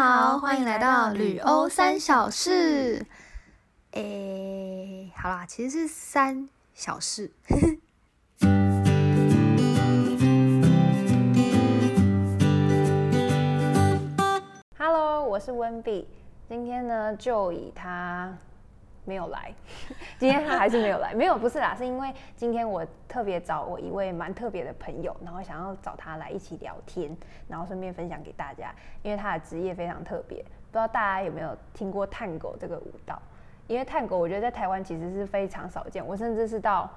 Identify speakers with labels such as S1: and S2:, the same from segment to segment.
S1: 好，欢迎来到旅欧三小事。诶，好啦，其实是三小事。
S2: Hello，我是温碧。今天呢，就以他没有来，今天他还是没有来。没有，不是啦，是因为今天我特别找我一位蛮特别的朋友，然后想要找他来一起聊天，然后顺便分享给大家。因为他的职业非常特别，不知道大家有没有听过探狗这个舞蹈？因为探狗，我觉得在台湾其实是非常少见，我甚至是到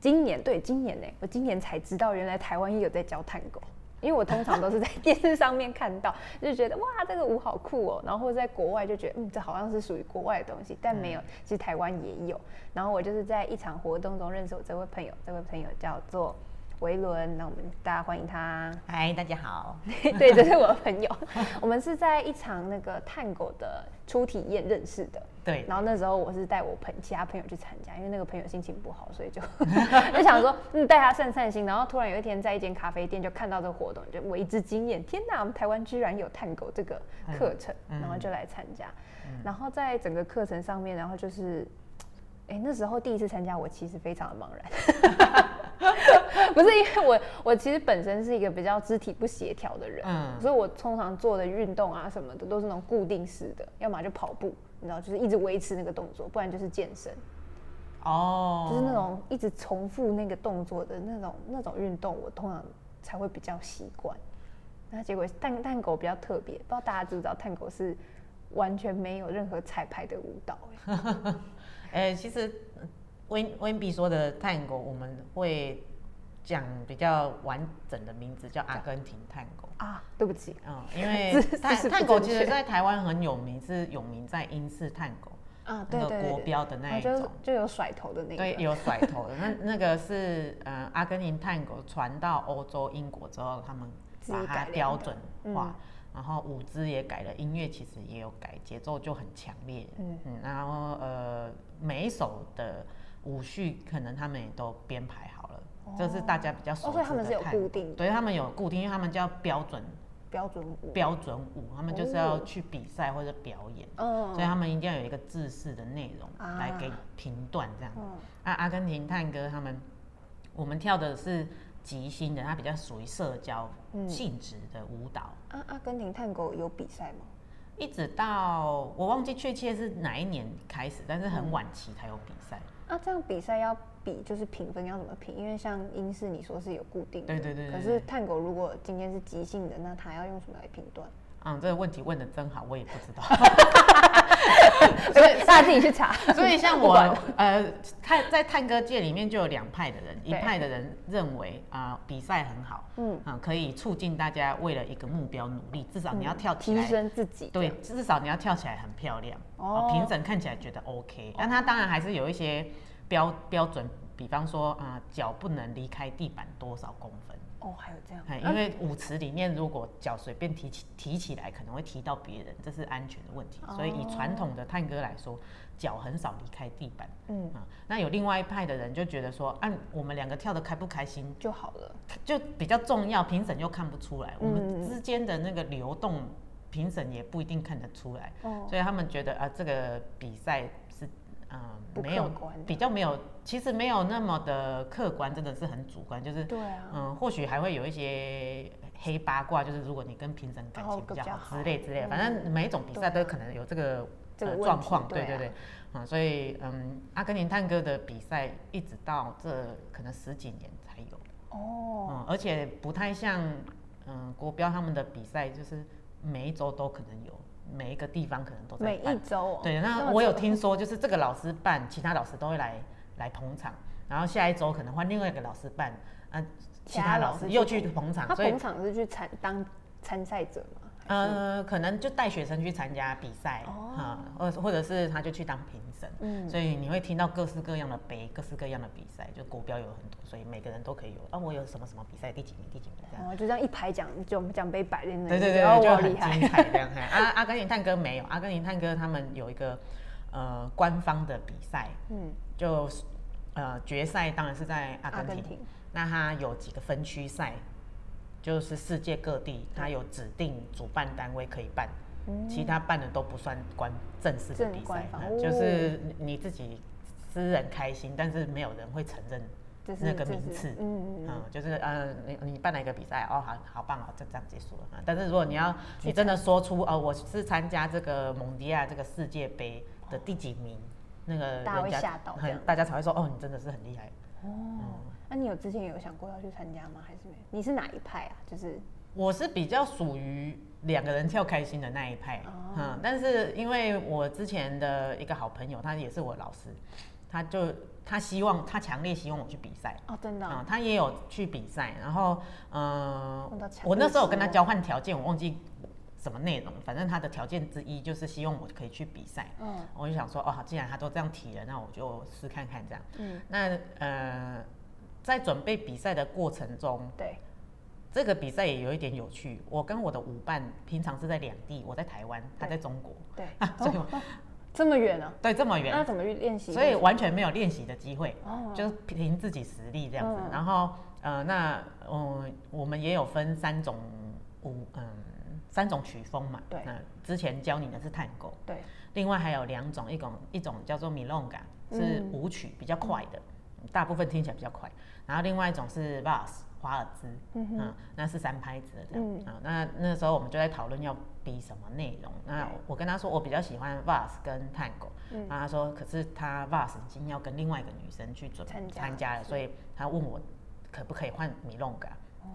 S2: 今年，对，今年呢、我今年才知道原来台湾也有在教探狗。因为我通常都是在电视上面看到，就觉得哇这个舞好酷哦，然后或者在国外就觉得嗯这好像是属于国外的东西，但没有，其实台湾也有。然后我就是在一场活动中认识我这位朋友，这位朋友叫做维伦，那我们大家欢迎他。
S3: 嗨，大家好。
S2: 对，这是我的朋友，我们是在一场那个探狗的初体验认识的。
S3: 对，
S2: 然后那时候我是带我朋其他朋友去参加，因为那个朋友心情不好，所以就 就想说，嗯，带他散散心。然后突然有一天在一间咖啡店就看到这个活动，就为之惊艳。天哪，我们台湾居然有探狗这个课程，然后就来参加。然后在整个课程上面，然后就是，哎，那时候第一次参加，我其实非常的茫然。不是因为我，我其实本身是一个比较肢体不协调的人，
S3: 嗯。
S2: 所以我通常做的运动啊什么的都是那种固定式的，要么就跑步，你知道，就是一直维持那个动作，不然就是健身，
S3: 哦，
S2: 就是那种一直重复那个动作的那种那种运动，我通常才会比较习惯。那结果探探狗比较特别，不知道大家知不知道，探狗是完全没有任何彩排的舞蹈、欸。
S3: 哎、其实温温比说的探狗，我们会讲比较完整的名字叫阿根廷探狗。
S2: 啊，对不起，
S3: 嗯，因为 探探狗其实在台湾很有名，是有名在英式探狗
S2: 啊，
S3: 那个
S2: 对对对
S3: 国标的那一种。
S2: 就有甩头的那个，
S3: 对，有甩头的，那 那个是呃阿根廷探狗传到欧洲英国之后，他们把它标准化
S2: 嗯，
S3: 然后舞姿也改了，音乐其实也有改，节奏就很强烈，
S2: 嗯。
S3: 嗯然后呃每一首的舞序可能他们也都编排好了，这是大家比较熟
S2: 哦，
S3: 知的
S2: 所以他们是有固定的
S3: 对他们有固定，因为他们叫标准
S2: 标准舞，
S3: 标准舞，他们就是要
S2: 哦
S3: 去比赛或者表演。
S2: 嗯
S3: 所以他们一定要有一个制式的内容
S2: 啊
S3: 来给评断这样。
S2: 嗯
S3: 那阿根廷探戈他们，我们跳的是即兴的，它比较属于社交
S2: 嗯
S3: 性质的舞蹈。
S2: 啊，阿根廷探戈有比赛吗？
S3: 一直到我忘记确切是哪一年开始，但是
S2: 嗯
S3: 很晚期才有比赛。
S2: 啊，这样比赛要比就是评分要怎么评？因为像英式你说是有固定的，
S3: 对对对对
S2: 可是探狗如果今天是即兴的，那他要用什么来评断？
S3: 嗯，这个问题问的真好，我也不知道。
S2: 所以大家自己去查。
S3: 所以像我呃，探在探戈界里面就有两派的人，一派的人认为啊、比赛很好，
S2: 嗯
S3: 嗯可以促进大家为了一个目标努力，至少你要跳起
S2: 提，升自己，
S3: 对，，至少你要跳起来很漂亮，
S2: 哦
S3: 哦，评审看起来觉得 OK，但他当然还是有一些标标准，比方说啊，脚不能离开地板多少公分。
S2: 哦，还有这样，
S3: 哎，因为舞池里面如果脚随便提起提起来，可能会提到别人，这是安全的问题。所以以传统的探戈来说，脚很少离开地板。
S2: 嗯，
S3: 啊，那有另外一派的人就觉得说，按、我们两个跳的开不开心，
S2: 就好了。
S3: 就比较重要，评审又看不出来，我
S2: 嗯
S3: 们之间的那个流动，评审也不一定看得出来。
S2: 哦，
S3: 所以他们觉得啊，这个比赛是嗯、
S2: 不
S3: 没有比较没有，其实没有那么的客观，真的是很主观，就是
S2: 对啊，
S3: 嗯，或许还会有一些黑八卦，就是如果你跟评审感
S2: 哦
S3: 情比较好之类之类反正每一种比赛都可能有这个状况，
S2: 对啊
S3: 对对对，嗯，所以嗯，阿根廷探戈的比赛一直到这可能十几年才有，
S2: 哦，
S3: 嗯，而且不太像嗯国标他们的比赛，就是每一周都可能有，每一个地方可能都在
S2: 每一周哦，
S3: 对，那我有
S2: 久
S3: 听说，就是这个老师办，其他老师都会来来捧场，然后下一周可能换另外一个老师办，啊，其他老师又去捧场，
S2: 他捧场是去参当参赛者吗？
S3: 呃，可能就带学生去参加比赛，
S2: 哦
S3: 啊，或者或者是他就去当评审，
S2: 嗯
S3: 所以你会听到各式各样的杯，各式各样的比赛，就国标有很多，所以每个人都可以有啊，我有什么什么比赛第几名第几名这样。
S2: 哦，就这样一排奖就奖杯摆在那里，
S3: 对对对，
S2: 哦，
S3: 就很精，彩这样。嘿阿阿根廷探戈没有，阿根廷探戈他们有一个呃官方的比赛，
S2: 嗯，
S3: 就是呃决赛当然是在阿根廷，
S2: 根廷。
S3: 那它有几个分区赛，就是世界各地它有指定主办单位可以办，其他办的都不算官正式的比赛，就是你自己私人开心，但是没有人会承认那个名次。
S2: 嗯嗯嗯。
S3: 嗯，就是呃，你你办了一个比赛，哦，好好棒哦，就这样结束了。嗯但是如果你要你真的说出哦，我是参加这个蒙迪亚这个世界杯的第几名，那个
S2: 大家会吓到
S3: 很大家才会说哦，你真的是很厉害。
S2: 哦，那你有之前有想过要去参加吗？还是没有？你是哪一派啊？就是
S3: 我是比较属于两个人跳开心的那一派，
S2: 哦
S3: 嗯，但是因为我之前的一个好朋友，他也是我老师，他就他希望他强烈希望我去比赛，
S2: 哦，真的
S3: 啊、
S2: 哦、
S3: 他也有去比赛，然后嗯、我那时候有跟他交换条件，我忘记什么内容，反正他的条件之一就是希望我可以去比赛，
S2: 嗯
S3: 我就想说，哦，好既然他都这样提了，那我就试看看这样。
S2: 嗯，
S3: 那呃，在准备比赛的过程中，
S2: 对，
S3: 这个比赛也有一点有趣。我跟我的舞伴平常是在两地，我在台湾，他在中国，
S2: 对，
S3: 所以我
S2: 哦这么远啊？
S3: 对这么远那，
S2: 怎么去练习？
S3: 所以完全没有练习的机会，
S2: 哦
S3: 就是凭自己实力这样子。
S2: 嗯
S3: 然后呃，那嗯，我们也有分三种舞，嗯，三种曲风嘛。
S2: 对
S3: 那之前教你的是探戈，
S2: 对，
S3: 另外还有两种，一种一种叫做 milonga，是
S2: 嗯
S3: 舞曲比较快的，大部分听起来比较快。然后另外一种是 vals 华尔兹，
S2: 嗯哼
S3: 嗯，那是三拍子的这样。
S2: 嗯
S3: 啊，那那时候我们就在讨论要比什么内容。那我跟他说，我比较喜欢 vals 跟 tango，
S2: 嗯
S3: 然后他说，可是他 vals 已经要跟另外一个女生去准
S2: 参加
S3: 参加了，所以他问我可不可以换米隆嘎。
S2: 哦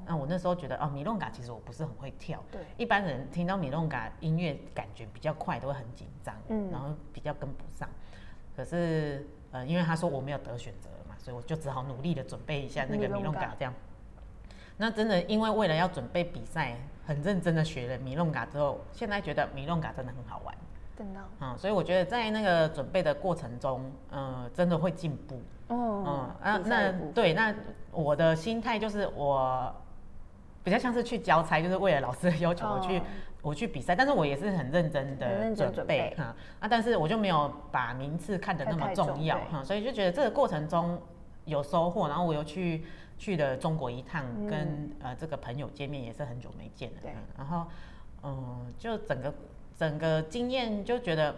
S3: 那我那时候觉得哦，米隆嘎其实我不是很会跳，
S2: 对
S3: 一般人听到米隆嘎音乐感觉比较快，都会很紧张，
S2: 嗯
S3: 然后比较跟不上。可是呃，因为他说我没有得选择嘛，所以我就只好努力的准备一下那个米
S2: 隆嘎
S3: 这样。那真的因为为了要准备比赛，很认真的学了米隆嘎之后，现在觉得米隆嘎真的很好玩。嗯，所以我觉得在那个准备的过程中，嗯、真的会进步。嗯
S2: 哦，
S3: 啊，那对，那我的心态就是我比较像是去交差，就是为了老师的要求我去、
S2: 哦。
S3: 我去比赛，但是我也是很认真的
S2: 准备
S3: 哈、啊，但是我就没有把名次看得那么
S2: 重
S3: 重要
S2: 对。
S3: 哈、所以就觉得这个过程中有收获，然后我又去去了中国一趟，
S2: 嗯。
S3: 跟呃这个朋友见面也是很久没见了，
S2: 对。
S3: 嗯然后嗯，就整个整个经验就觉得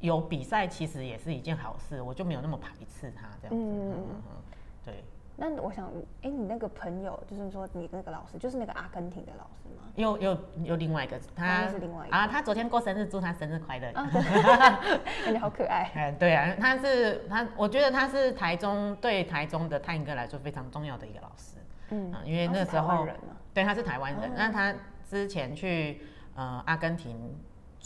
S3: 有比赛其实也是一件好事，我就没有那么排斥它这样子。
S2: 嗯
S3: 嗯嗯嗯，对，
S2: 那我想，哎，你那个朋友，就是说你那个老师，就是那个阿根廷的老师吗？
S3: 有有有另外一个，他
S2: 是另外一个
S3: 啊，他昨天过生日，祝他生日快乐。
S2: 啊，感觉好可爱。
S3: 哎，对啊，他是他，我觉得他是台中对台中的探戈来说非常重要的一个老师。
S2: 嗯
S3: 啊，因为那时候对他是台湾人
S2: 哦，
S3: 那他之前去呃阿根廷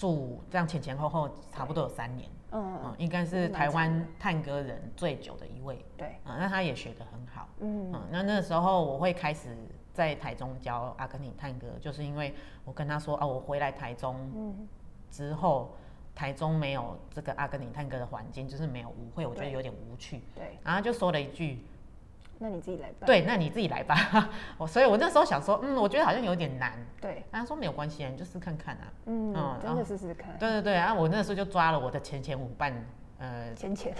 S3: 住，这样前前后后差不多有三年，
S2: 嗯
S3: 嗯，应该是台湾探戈人最久的一位。
S2: 对，
S3: 嗯，那他也学得很好。
S2: 嗯。
S3: 嗯，那那时候我会开始在台中教阿根廷探戈，就是因为我跟他说啊，我回来台中
S2: 嗯，
S3: 之后，台中没有这个阿根廷探戈的环境，就是没有舞会，我觉得有点无趣。
S2: 对，
S3: 然后他就说了一句，
S2: 那你自己来办。
S3: 对，那你自己来吧。我所以，我那时候想说，嗯，我觉得好像有点难。
S2: 对，
S3: 他说没有关系啊，你就试看看啊。
S2: 嗯
S3: 嗯，
S2: 真的试试看。
S3: 对对对，然后我那时候就抓了我的前前舞伴，呃，
S2: 前前，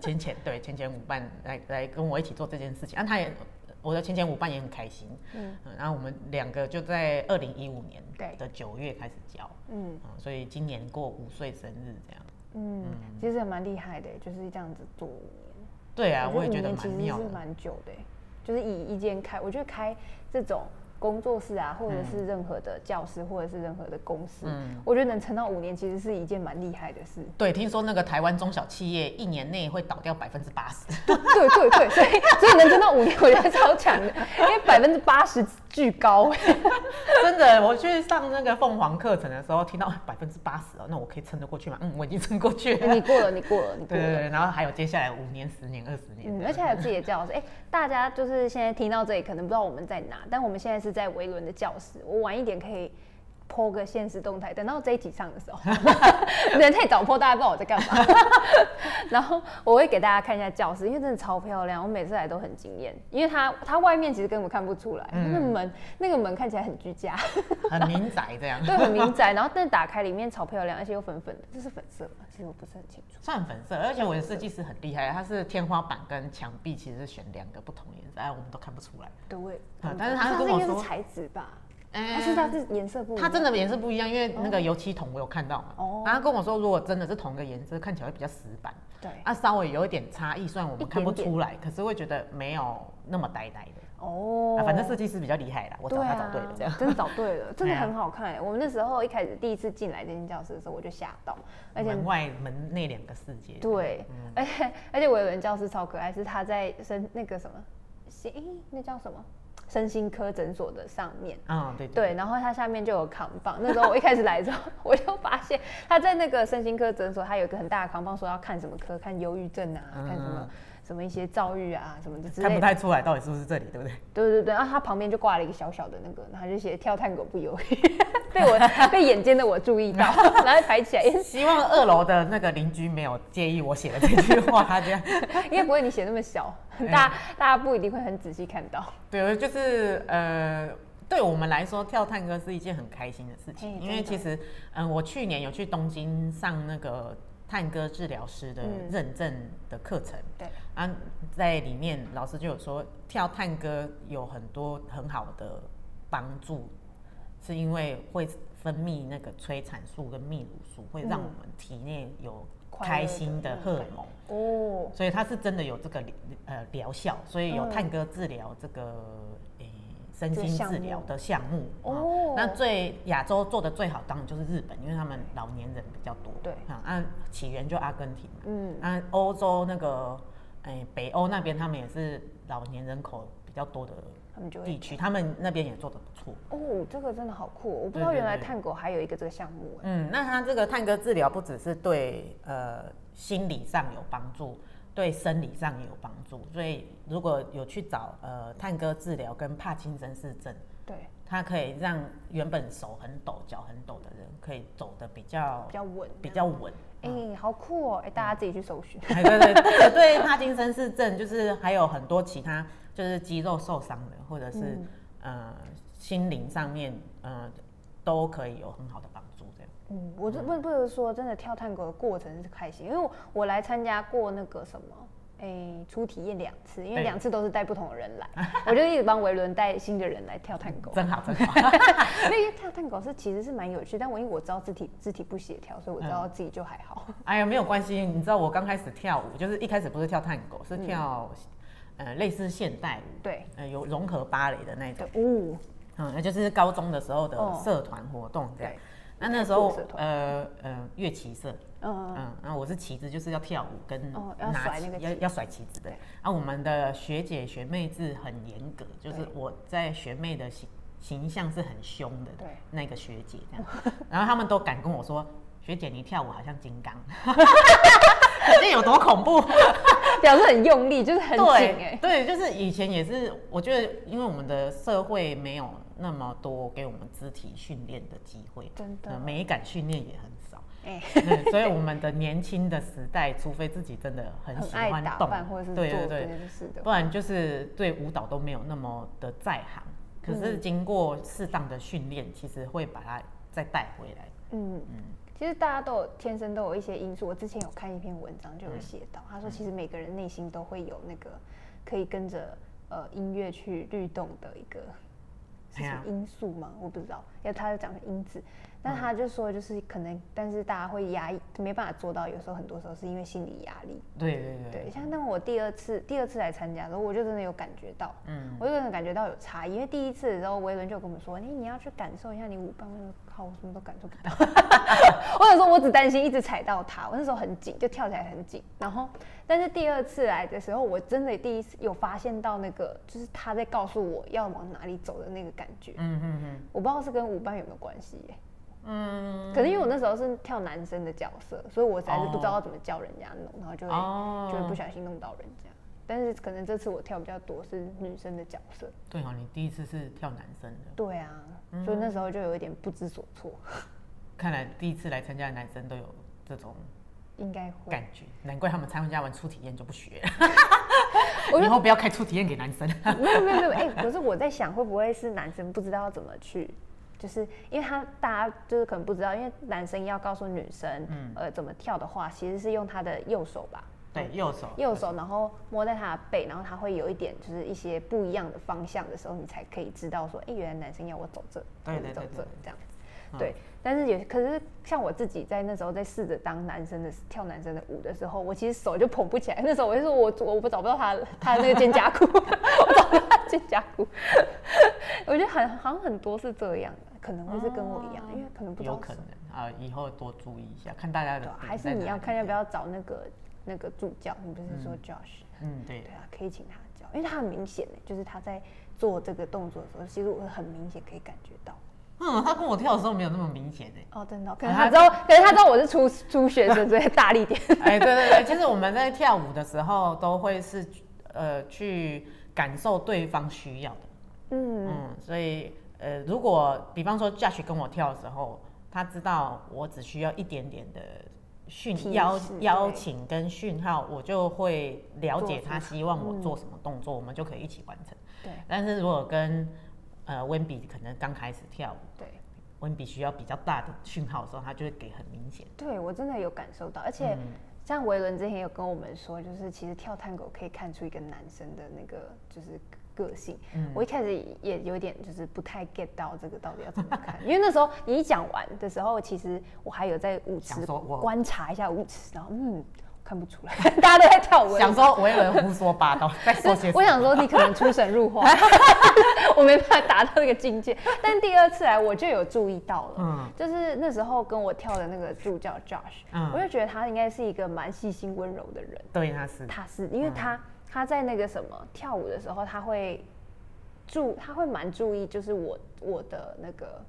S3: 前前对前前舞伴来来跟我一起做这件事情，啊，他也我的前前舞伴也很开心，
S2: 嗯
S3: 嗯，然后我们两个就在二零一五年
S2: 对
S3: 的九月开始教，
S2: 嗯
S3: 嗯，所以今年过五岁生日这样，
S2: 嗯，其实也蛮厉害的，就是这样子做。
S3: 对啊，我觉得
S2: 年其实是
S3: 蛮妙的，
S2: 蛮久的欸，就是以一间开，我觉得开这种工作室啊，或者是任何的教室，或者是任何的公司，
S3: 嗯。
S2: 我觉得能撑到五年，其实是一件蛮厉害的事。
S3: 对，听说那个台湾中小企业一年内会倒掉百分之八十，
S2: 对对对，所以所以能撑到五年，我觉得超强的，因为百分之八十巨高欸。
S3: 真的，我去上那个凤凰课程的时候，听到百分之八十哦，那我可以撑得过去吗？嗯，我已经撑过去了。
S2: 你过了，你过了，你过了。
S3: 对对对，然后还有接下来五年、十年、二十年
S2: 嗯，而且还有自己的教室。哎、大家就是现在听到这里，可能不知道我们在哪，但我们现在是在维伦的教室。我晚一点可以剖个现实动态，等到这一集上的时候，人太早剖，大家不知道我在干嘛。然后我会给大家看一下教室，因为真的超漂亮，我每次来都很惊艳。因为它它外面其实根本看不出来，
S3: 嗯
S2: 那门那个门看起来很居家，
S3: 很民宅这样。
S2: 对，很民宅。然后但打开里面超漂亮，而且又粉粉的，这是粉色吗？其实我不是很清楚。
S3: 算粉色，而且我的设计师很厉害，他是天花板跟墙壁其实是选两个不同颜色，哎，我们都看不出来。
S2: 对，
S3: 但是他跟我说
S2: 是材质吧？还是它是颜色不一样？
S3: 它真的颜色不一样，因为那个油漆桶我有看到嘛。
S2: 哦
S3: 然后跟我说，如果真的是同一个颜色，看起来会比较死板。
S2: 对
S3: 啊，稍微有一点差异，虽然我们看不出来，可是会觉得没有那么呆呆的。
S2: 哦，
S3: 反正设计师比较厉害啦，我找他找对了，这样。
S2: 真的找对了，真的很好看欸。我们那时候一开始第一次进来这间教室的时候，我就吓到，而且
S3: 门外门内两个世界。
S2: 对，而且而且我有人教室超可爱，是他在生那个什么，诶、那叫什么身心科诊所的上面。
S3: 啊，对
S2: 对，然后它下面就有扛棒。那时候我一开始来的时候，我就发现他在那个身心科诊所，他有一个很大的扛棒，说要看什么科，看忧郁症啊，看什么
S3: 嗯
S2: 什么一些遭遇啊什么的之
S3: 看不。太出来到底是不是这里，对不对？
S2: 对对对，然后他旁边就挂了一个小小的那个，然后就写跳探狗不犹豫，被我被眼尖的我注意到，然后抬起来，
S3: 希望二楼的那个邻居没有介意我写的这句话，这样。
S2: 应该不会你写那么小，
S3: 哎
S2: 大家大家不一定会很仔细看到。
S3: 对，就是呃，对我们来说，跳探戈是一件很开心的事情，因为其实，嗯、我去年有去东京上那个探戈治疗师的
S2: 嗯。
S3: 认证的课程，
S2: 对，
S3: 啊，在里面老师就有说，跳探戈有很多很好的帮助，是因为会分泌那个催产素跟泌乳素，会让
S2: 嗯
S3: 我们体内有开心的荷尔蒙。
S2: 哦，
S3: 所以它是真的有这个呃疗效，所以有
S2: 嗯。
S3: 探戈治疗这个诶、身心治疗的项目。
S2: 哦
S3: 哦，那最亚洲做的最好当然就是日本，因为他们老年人比较多。
S2: 对
S3: 啊，按起源就阿根廷嘛。
S2: 嗯，
S3: 那欧洲那个诶、北欧那边，他们也是老年人口比较多的地区，他们那边也做的不错。
S2: 哦，这个真的好酷、哦，我不知道原来探狗还有一个这个项目哎。
S3: 嗯，那它这个探戈治疗不只是对呃心理上有帮助，对生理上也有帮助。所以如果有去找呃探戈治疗跟帕金森氏症，
S2: 对，
S3: 它可以让原本手很抖、脚很抖的人，可以走的比较
S2: 比较稳，
S3: 比较稳。
S2: 哎、好酷哦！哎、大家自己去搜寻。
S3: 哎，对对，不止对帕金森氏症，就是还有很多其他，就是肌肉受伤的，或者是、呃心灵上面呃都可以有很好的帮助。这样。
S2: 嗯，我就不不是说真的跳探戈的过程是开心，因为我我来参加过那个什么。哎，初体验两次，因为
S3: 对
S2: 两次都是带不同的人来，我就一直帮维伦带新的人来跳探狗。
S3: 真好，真好。
S2: 因为跳探狗是其实是蛮有趣，但我因为我知道肢体肢体不协调，所以我知道自己就还好。
S3: 哎呀，没有关系。你知道我刚开始跳舞，就是一开始不是跳探狗，是跳、呃类似现代舞，
S2: 对
S3: 呃有融合芭蕾的那种
S2: 对，，哦，
S3: 嗯，那就是高中的时候的
S2: 哦
S3: 社团活动这样。
S2: 对
S3: 那那时候呃呃乐旗社，
S2: 嗯，
S3: 嗯，然后我是旗子，就是要跳舞跟
S2: 哦要
S3: 拿
S2: 那个
S3: 要要甩旗子的
S2: 对。
S3: 啊，我们的学姐学妹制很严格，就是我在学妹的形形象是很凶的，
S2: 对
S3: 那个学姐这样，然后他们都敢跟我说，学姐你跳舞好像金刚，可见有多恐怖。
S2: 表示很用力，就是很紧哎
S3: 对。对，就是以前也是，我觉得因为我们的社会没有那么多给我们肢体训练的机会，
S2: 真的
S3: 呃美感训练也很少。
S2: 哎，
S3: 对，所以我们的年轻的时代，除非自己真的很喜欢动
S2: 打扮，或者是
S3: 对对对，
S2: 件事的
S3: 不然就是对舞蹈都没有那么的在行。可是
S2: 嗯
S3: 经过适当的训练，其实会把它再带回来。
S2: 嗯，其实大家都有天生都有一些因素。我之前有看一篇文章，就有写到，他说其实每个人内心都会有那个可以跟着呃音乐去律动的一个是因素吗？我不知道，因为他讲的因子，但他就说就是可能，但是大家会压抑，没办法做到。有时候很多时候是因为心理压力。
S3: 对对对
S2: 对，像那我第二次第二次来参加的时候，我就真的有感觉到，
S3: 嗯，
S2: 我就真的感觉到有差异。因为第一次的时候，维伦就跟我们说，你你要去感受一下你舞伴。我说靠，我什么都感受不到。我有时候我只担心一直踩到他，我那时候很紧，就跳起来很紧。然后，但是第二次来的时候，我真的第一次有发现到那个，就是他在告诉我要往哪里走的那个感觉。
S3: 嗯嗯嗯
S2: 我不知道是跟舞伴有没有关系耶、
S3: 嗯，
S2: 可能因为我那时候是跳男生的角色，所以我实在是不知道怎么教人家弄，然后就会、
S3: 哦
S2: 就会不小心弄到人家。但是可能这次我跳比较多是女生的角色，
S3: 对哦，你第一次是跳男生的，
S2: 对啊，所以那时候就有一点不知所措，
S3: 看来第一次来参加的男生都有这种
S2: 应该会。
S3: 感觉，难怪他们参加完初体验就不学了。
S2: 我
S3: 以后不要开初体验给男生。
S2: 没有没有没有，哎、可是我在想，会不会是男生不知道怎么去，就是因为他大家就是可能不知道，因为男生要告诉女生，
S3: 嗯
S2: 呃，怎么跳的话，其实是用他的右手吧，
S3: 对，右手，
S2: 右手，然后摸在他的背，然后他会有一点就是一些不一样的方向的时候，你才可以知道说，哎，原来男生要我走这，
S3: 对对
S2: 走这
S3: 对对
S2: 这样子。对，但是也可是像我自己在那时候在试着当男生的跳男生的舞的时候，我其实手就捧不起来。那时候我就说我我我找不到他他的那个肩胛骨，我找不到他肩胛骨。我觉得很好像很多是这样的，可能会是跟我一样，因为可能不知道
S3: 有可能啊，以后多注意一下，看大家的
S2: 还是你要看要不要找那个那个助教？你不是说 Josh？
S3: 嗯，对
S2: 对，啊，可以请他教，因为他很明显的，就是他在做这个动作的时候，其实我很明显可以感觉到。
S3: 嗯，他跟我跳的时候没有那么明显哎。
S2: 哦，真的哦，可能他知道，可能他知道我是初初学生，所以大力点。
S3: 哎，对对对，其实我们在跳舞的时候都会是呃去感受对方需要的，
S2: 嗯，
S3: 嗯，所以呃如果比方说 Josh 跟我跳的时候，他知道我只需要一点点的
S2: 提
S3: 讯邀邀请跟讯号，我就会了解他希望我
S2: 嗯
S3: 做什么动作，我们就可以一起完成。
S2: 对。
S3: 但是如果跟呃温比可能刚开始跳舞，
S2: 对。
S3: 温比需要比较大的讯号的时候，他就会给很明显。
S2: 对，我真的有感受到，而且
S3: 嗯。
S2: 像维伦之前有跟我们说，就是其实跳探戈可以看出一个男生的那个就是个性。
S3: 嗯
S2: 我一开始也有点就是不太 get 到这个到底要怎么看，因为那时候你一讲完的时候，其实我还有在舞池观察一下舞池，然后嗯。看不出来，大家都在跳舞。
S3: 想说维伦胡说八道，在说些？
S2: 我想说你可能出神入化，我没办法达到那个境界。但第二次来我就有注意到了，
S3: 嗯
S2: 就是那时候跟我跳的那个助教 Josh，、
S3: 嗯
S2: 我就觉得他应该是一个蛮细心温柔的人。
S3: 对，他是
S2: 他是因为他、他在那个什么跳舞的时候，他会注他会蛮注意，就是我我的那个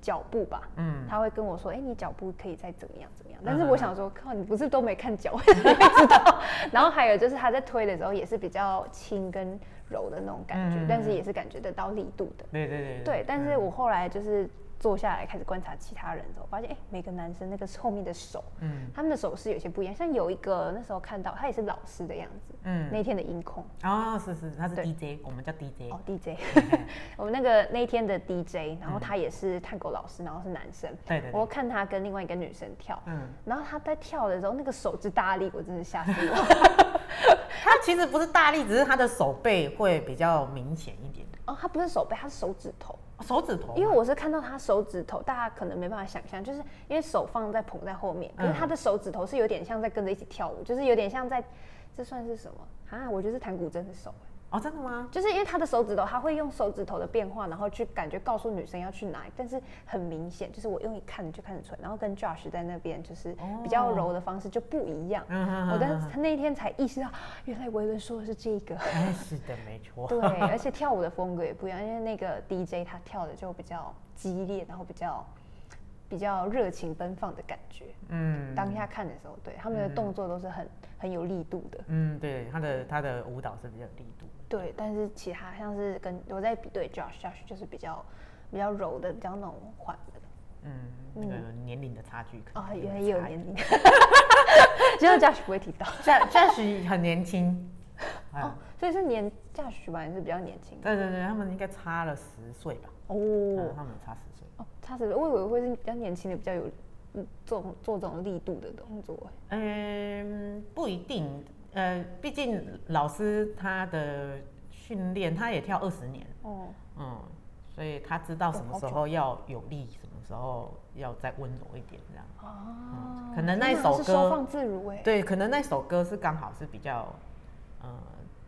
S2: 脚步吧，
S3: 嗯
S2: 他会跟我说，哎、你脚步可以再怎么样怎么样。但
S3: 嗯
S2: 是我想说，靠，你不是都没看脚，你会知道。然后还有就是他在推的时候也是比较轻跟柔的那种感觉，
S3: 嗯
S2: 但是也是感觉得到力度的。
S3: 对对对
S2: 对，但是我后来就是坐下来开始观察其他人的时候，发现哎、每个男生那个后面的手，
S3: 嗯
S2: 他们的手势有些不一样。像有一个那时候看到他也是老师的样子，
S3: 嗯
S2: 那天的音控
S3: 哦，是是，他是 DJ，我们叫 DJ
S2: 哦。DJ，我们那个那一天的 DJ，然后他也是探狗老师，然后是男生。
S3: 对对对，
S2: 我看他跟另外一个女生跳，
S3: 嗯，
S2: 然后他在跳的时候那个手之大力，我真的吓死我。
S3: 他其实不是大力，只是他的手背会比较明显一点，
S2: 哦，他不是手背，他是手指头。
S3: 手指头，
S2: 因为我是看到他手指头，大家可能没办法想象，就是因为手放在捧在后面，可是他的手指头是有点像在跟着一起跳舞，就是有点像在，这算是什么啊？我觉得是弹古筝的手，
S3: 哦，真的吗？
S2: 就是因为他的手指头，他会用手指头的变化，然后去感觉告诉女生要去哪里，但是很明显，就是我用一看就看得出来，然后跟 Josh 在那边就是比较柔的方式就不一样。我当时他那一天才意识到，原来维伦说的是这个。
S3: 哎，是的，没错。
S2: 对，而且跳舞的风格也不一样，因为那个 DJ 他跳的就比较激烈，然后比较比较热情奔放的感觉。
S3: 嗯
S2: 当下看的时候，对他们的动作都是很很有力度的。
S3: 嗯，对，他的他的舞蹈是比较有力度的。
S2: 对，但是其他像是跟我在比对 Josh，Josh 就是比较比较柔的，比较那种缓的。
S3: 嗯，那个年龄的差距可能
S2: 啊、
S3: 有
S2: 原来也有年龄，只有 Josh 不会提到。
S3: ，Josh 很年轻，
S2: 哦
S3: 啊，，
S2: 所以是年 Josh 吧，是比较年轻的。
S3: 对对对，他们应该差了十岁吧？
S2: 哦
S3: 嗯，他们差十岁。
S2: 哦，差十岁我以为会是比较年轻的，比较有嗯做做这种力度的动作。
S3: 嗯，不一定，呃，毕竟老师他的训练，他也跳二十年，
S2: 哦，
S3: 嗯，所以他知道什么时候要有力，什么时候要再温柔一点，这样。
S2: 哦，
S3: 可能那一首歌
S2: 收放自如哎，
S3: 对，可能那首歌是刚好是比较，呃，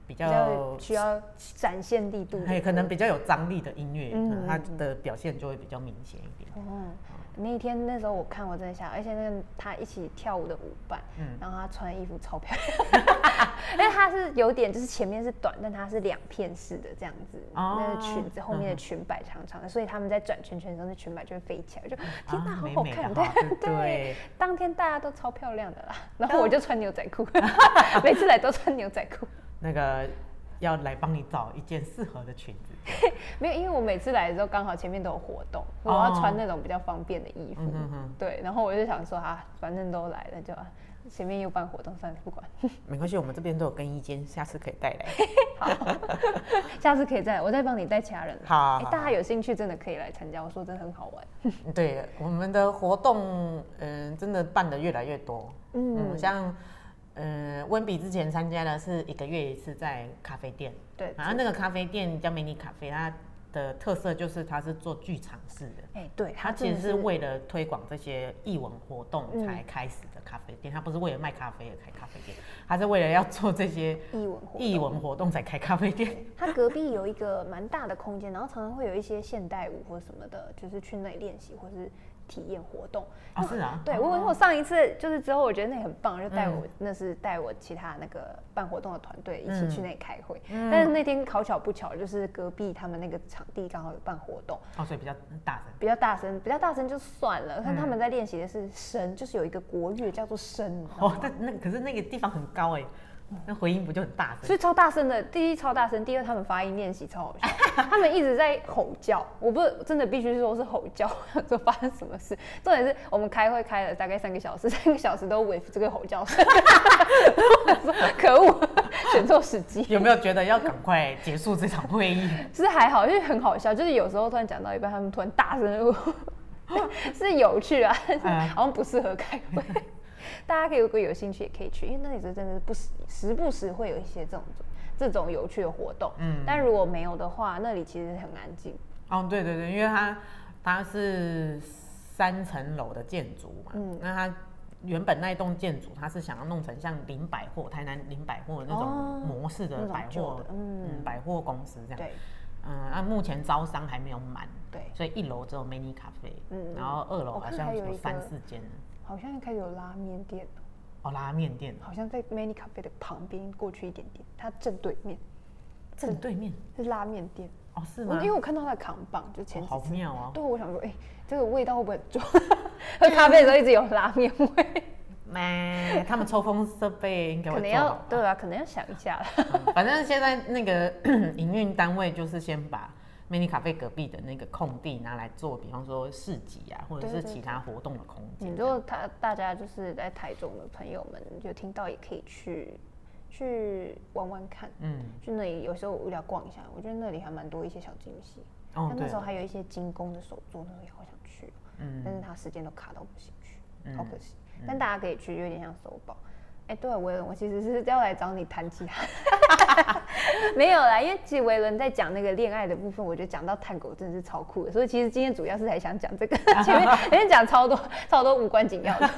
S3: 比
S2: 比较
S3: 较，
S2: 需要展现力度的歌，
S3: 哎，可能比较有张力的音乐，它的表现就会比较明显一点。
S2: 哦，那天那时候我看我真的吓，而且那个他一起跳舞的舞伴，
S3: 嗯。
S2: 然后他穿的衣服超漂亮，因为他是有点就是前面是短，但他是两片式的这样子，
S3: 哦。
S2: 那个裙子后面的
S3: 嗯
S2: 裙摆长长的，所以他们在转圈圈的时候，那裙摆就会飞起来，就天哪，好好看，对
S3: 对。
S2: 当天大家都超漂亮的啦，然后我就穿牛仔裤，每次来都穿牛仔裤。
S3: 那个要来帮你找一件适合的裙子。
S2: 没有，因为我每次来的时候刚好前面都有活动，我要穿那种比较方便的衣服。
S3: 哦嗯
S2: 对，然后我就想说啊，反正都来了，就啊前面又办活动，算了，不管。
S3: 没关系，我们这边都有更衣间，下次可以带来。
S2: 好，下次可以再，我再帮你带其他人来。
S3: 好
S2: 大家有兴趣真的可以来参加，我说真的很好玩。
S3: 对，我们的活动，嗯，真的办的越来越多。
S2: 嗯
S3: 嗯，呃，温比之前参加的是一个月一次在咖啡店，
S2: 对，
S3: 然后那个咖啡店叫 mini 咖啡，它的特色就是它是做剧场式的。
S2: 哎，对，
S3: 它其实是为了推广这些艺文活动才开始的咖啡店，它不是为了卖咖啡而开咖啡店，它是为了要做这些
S2: 艺文
S3: 艺文活动才开咖啡店。
S2: 它隔壁有一个蛮大的空间，然后常常会有一些现代舞或什么的，就是去那里练习或是。体验活动
S3: 啊，是啊，
S2: 对我我上一次就是之后，我觉得那很棒，就带我那是带我其他那个办活动的团队一起去那里开会。但是那天好巧不巧，就是隔壁他们那个场地刚好有办活动，
S3: 哦，所以比较大声，
S2: 比较大声，比较大声就算了。看他们在练习的是笙，就是有一个国乐叫做笙。
S3: 哦，但那可是那个地方很高哎。那回音不就很大声？
S2: 所以超大声的，第一超大声，第二他们发音练习超好笑，他们一直在吼叫，我不是真的必须说是吼叫，说发生什么事。重点是我们开会开了大概三个小时，三个小时都 with 这个吼叫声，可恶，选错时机。
S3: 有没有觉得要赶快结束这场会议？
S2: 是还好，因为很好笑，就是有时候突然讲到一半，他们突然大声，是有趣啊，好像不适合开会。大家可以如果有兴趣也可以去，因为那里是真的是不时时不时会有一些这种这种有趣的活动。嗯，但如果没有的话，那里其实很安静。
S3: 哦，对对对，因为它它是三层楼的建筑嘛，嗯，那它原本那一栋建筑它是想要弄成像林百货、台南林百货那种模式的百货，嗯，百货公司这样。对，嗯，那目前招商还没有满，
S2: 对，
S3: 所以一楼只有 mini 咖啡，嗯，然后二楼好像有三四间。
S2: 好像开始有拉面店
S3: 哦，拉面店
S2: 好像在 Many Cafe 的旁边过去一点点，它正对面，
S3: 正对面
S2: 是拉面店
S3: 哦，是吗？
S2: 因为我看到它的扛棒，就前
S3: 好妙啊！
S2: 对，我想说，哎，这个味道会不会很重？喝咖啡的时候一直有拉面味。
S3: 没，他们抽风设备应该
S2: 可能要对啊，可能要想一下了。
S3: 反正现在那个 营运单位就是先把。Mini 咖啡隔壁的那个空地拿来做，比方说市集啊，或者是其他活动的空间。
S2: 如果他大家就是在台中的朋友们，就听到也可以去去玩玩看。嗯，去那里有时候无聊逛一下，我觉得那里还蛮多一些小惊喜。哦，那时候还有一些精工的手作，那时候也好想去。嗯，但是他时间都卡到不行去，好可惜。但大家可以去，有点像手宝。哎，对，维伦，我其实是要来找你谈其他，没有啦，因为其实维伦在讲那个恋爱的部分，我觉得讲到探狗真的是超酷的，所以其实今天主要是还想讲这个，前面 前面讲超多超多无关紧要的。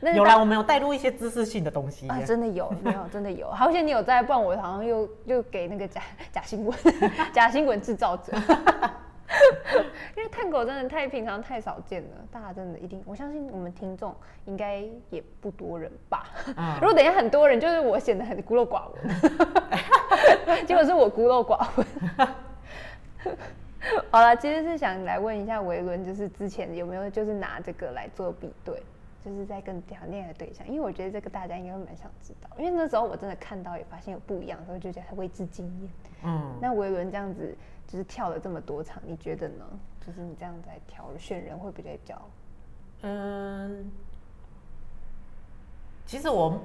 S3: 有啦，我们有带入一些知识性的东西
S2: 啊，真的有，没有真的有，好险你有在，不然我好像又又给那个假假新闻，假新闻制造者。因为探狗真的太平常太少见了，大家真的一定，我相信我们听众应该也不多人吧。如果等一下很多人，就是我显得很孤陋寡闻，结果是我孤陋寡闻。好了，其实是想来问一下维伦，就是之前有没有就是拿这个来做比对，就是在跟谈恋爱的对象，因为我觉得这个大家应该会蛮想知道，因为那时候我真的看到也发现有不一样，所以就觉得为之惊艳。嗯，那维伦这样子。就是跳了这么多场，你觉得呢？就是你这样在挑选人会比较，嗯，
S3: 其实我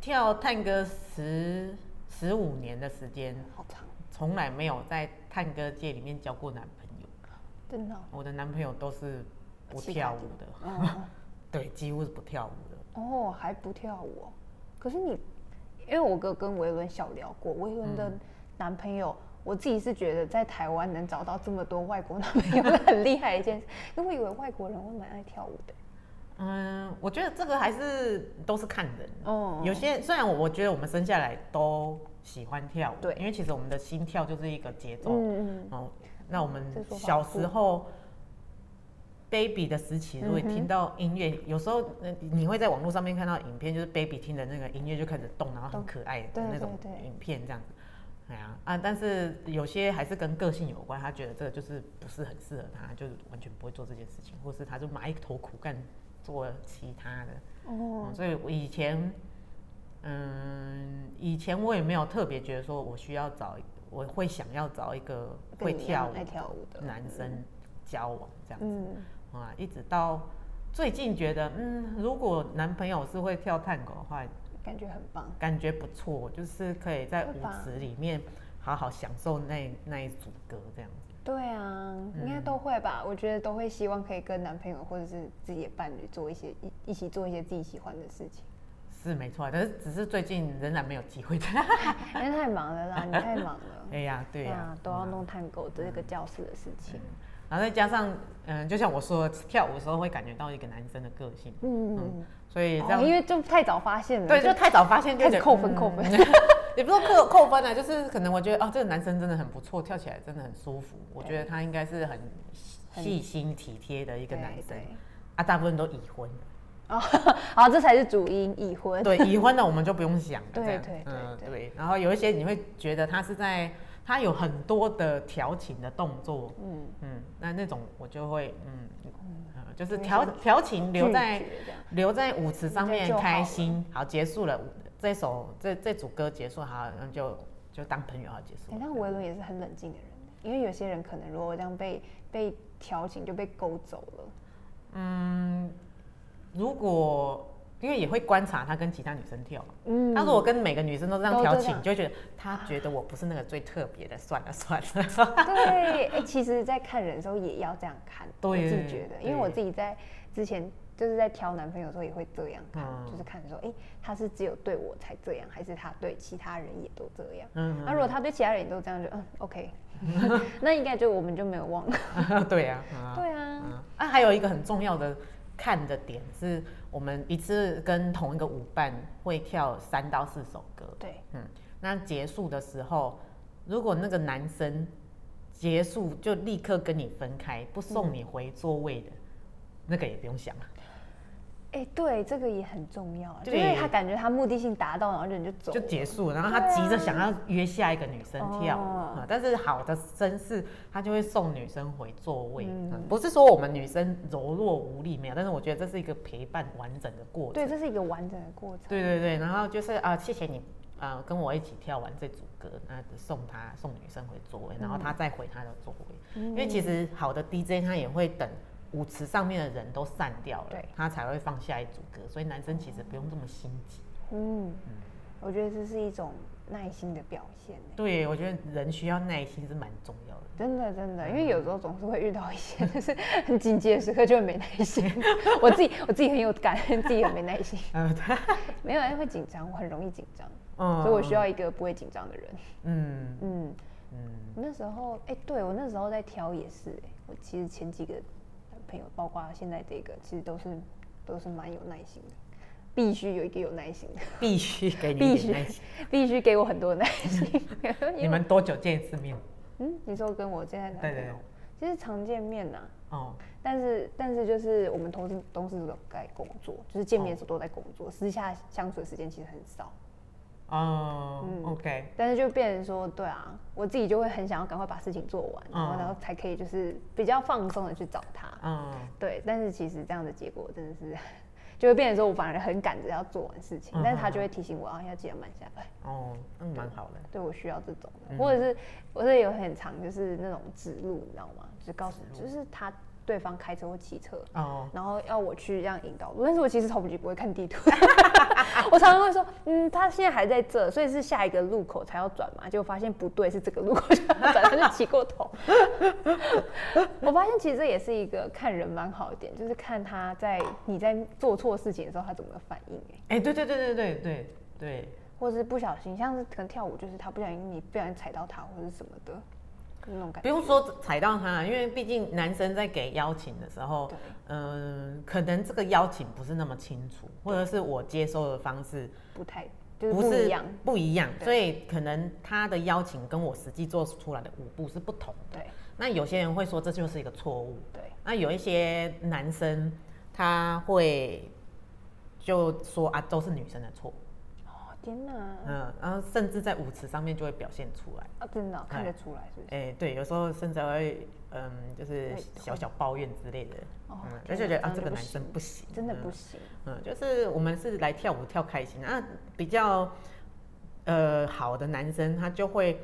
S3: 跳探戈十十五年的时间，
S2: 好长，
S3: 从来没有在探戈界里面交过男朋友，
S2: 真的，
S3: 我的男朋友都是不跳舞的，对，几乎是不跳舞的。
S2: 哦，还不跳舞？可是你，因为我哥跟维伦小聊过，维伦的男朋友。我自己是觉得在台湾能找到这么多外国男朋友 是很厉害的一件事，因为我以为外国人会蛮爱跳舞的。
S3: 嗯，我觉得这个还是都是看人。哦，有些虽然我我觉得我们生下来都喜欢跳舞，
S2: 对，
S3: 因为其实我们的心跳就是一个节奏。嗯嗯。哦，那我们小时候 baby 的时期，如果听到音乐，有时候你会在网络上面看到影片，就是 baby 听的那个音乐就开始动，然后很可爱的那种影片这样子。哎呀啊！但是有些还是跟个性有关，他觉得这个就是不是很适合他，就是完全不会做这件事情，或是他就埋头苦干做其他的。哦。所以我以前，嗯，以前我也没有特别觉得说我需要找，我会想要找一个会跳舞的男生交往这样子。嗯。啊，一直到最近觉得，嗯，如果男朋友是会跳探戈的话。
S2: 感觉很棒，
S3: 感觉不错，就是可以在舞池里面好好享受那那一组歌这样子。
S2: 对啊，应该都会吧？我觉得都会希望可以跟男朋友或者是自己的伴侣做一些一一起做一些自己喜欢的事情。
S3: 是没错，但是只是最近仍然没有机会的，
S2: 因为太忙了啦，你太忙了。
S3: 哎呀，对呀，
S2: 都要弄探狗这个教室的事情。
S3: 然后再加上，嗯，就像我说，跳舞的时候会感觉到一个男生的个性，嗯嗯，所以这样，
S2: 因为就太早发现了，
S3: 对，就太早发现，
S2: 开始扣分扣分，
S3: 也不是扣扣分啊，就是可能我觉得哦，这个男生真的很不错，跳起来真的很舒服，我觉得他应该是很细心体贴的一个男生，啊，大部分都已婚。
S2: 哦，好，这才是主因，已婚。
S3: 对，已婚的我们就不用想了。
S2: 对对对
S3: 对。然后有一些你会觉得他是在，他有很多的调情的动作。嗯嗯。那那种我就会，嗯嗯，就是调调情留在留在舞池上面开心，好结束了这首这这组歌结束好，然后就就当朋友好结束。
S2: 你看维伦也是很冷静的人，因为有些人可能如果这样被被调情就被勾走了。嗯。
S3: 如果因为也会观察他跟其他女生跳嘛，嗯，他如果跟每个女生都这样调情，就会觉得他觉得我不是那个最特别的，算了算了。
S2: 对，哎，其实，在看人的时候也要这样看，我自己觉得，因为我自己在之前就是在挑男朋友的时候也会这样看，就是看说，哎，他是只有对我才这样，还是他对其他人也都这样？嗯，那如果他对其他人也都这样，就嗯，OK，那应该就我们就没有忘了。
S3: 对呀，
S2: 对啊，
S3: 啊，还有一个很重要的。看的点是我们一次跟同一个舞伴会跳三到四首歌，
S2: 对，
S3: 嗯，那结束的时候，如果那个男生结束就立刻跟你分开，不送你回座位的，那个也不用想了。
S2: 哎，对，这个也很重要，因为他感觉他目的性达到，然后人就走，
S3: 就结束，然后他急着想要约下一个女生跳舞，但是好的绅士他就会送女生回座位，不是说我们女生柔弱无力没有，但是我觉得这是一个陪伴完整的过程，
S2: 对，这是一个完整的过程，
S3: 对对对，然后就是啊，谢谢你啊，跟我一起跳完这组歌，那送他送女生回座位，然后他再回他的座位，因为其实好的 DJ 他也会等。舞池上面的人都散掉了，他才会放下一组歌，所以男生其实不用这么心急。嗯
S2: 嗯，我觉得这是一种耐心的表现。
S3: 对，我觉得人需要耐心是蛮重要的。
S2: 真的真的，因为有时候总是会遇到一些 就是很紧急的时刻，就会没耐心。我自己我自己很有感，自己很没耐心。嗯，没有，因为会紧张，我很容易紧张，嗯所以我需要一个不会紧张的人。嗯嗯嗯。那时候，哎，对我那时候在挑也是，哎，我其实前几个。朋友，包括现在这个，其实都是都是蛮有耐心的，必须有一个有耐心的，
S3: 必须给你必须，
S2: 必须给我很多耐心。
S3: 你们多久见一次面？
S2: 嗯，你说跟我现在男朋友，其实常见面呐。哦，但是但是就是我们同事同事都在工作，就是见面的时候都在工作，私下相处的时间其实很少。
S3: 哦，OK，
S2: 但是就变成说，对啊，我自己就会很想要赶快把事情做完，然后然后才可以就是比较放松的去找他，嗯，对。但是其实这样的结果真的是，就会变成说我反而很赶着要做完事情，但是他就会提醒我啊，要记得慢下来。哦，
S3: 嗯，蛮好的。
S2: 对我需要这种的，或者是我是有很长就是那种指路，你知道吗？就告诉，就是他。对方开车或骑车，哦，然后要我去这样引导路，但是我其实头皮不会看地图，我常常会说，嗯，他现在还在这，所以是下一个路口才要转嘛，结果发现不对，是这个路口就要转，他就骑过头。我发现其实这也是一个看人蛮好一点，就是看他在你在做错事情的时候，他怎么反应。
S3: 哎，哎，对对对对对对对，
S2: 或是不小心，像是可能跳舞，就是他不小心你不小心踩到他或者什么的。
S3: 不用说踩到他，因为毕竟男生在给邀请的时候，嗯，可能这个邀请不是那么清楚，或者是我接收的方式
S2: 不太，就是不一样，
S3: 不一样，所以可能他的邀请跟我实际做出来的舞步是不同的。对，那有些人会说这就是一个错误。对，那有一些男生他会就说啊，都是女生的错。
S2: 天哪！嗯，
S3: 然后甚至在舞池上面就会表现出来
S2: 啊，真的看得出来，是不是？
S3: 哎，对，有时候甚至会，嗯，就是小小抱怨之类的，哦，而且觉得啊，这个男生不行，
S2: 真的不行。
S3: 嗯，就是我们是来跳舞跳开心啊，比较呃好的男生，他就会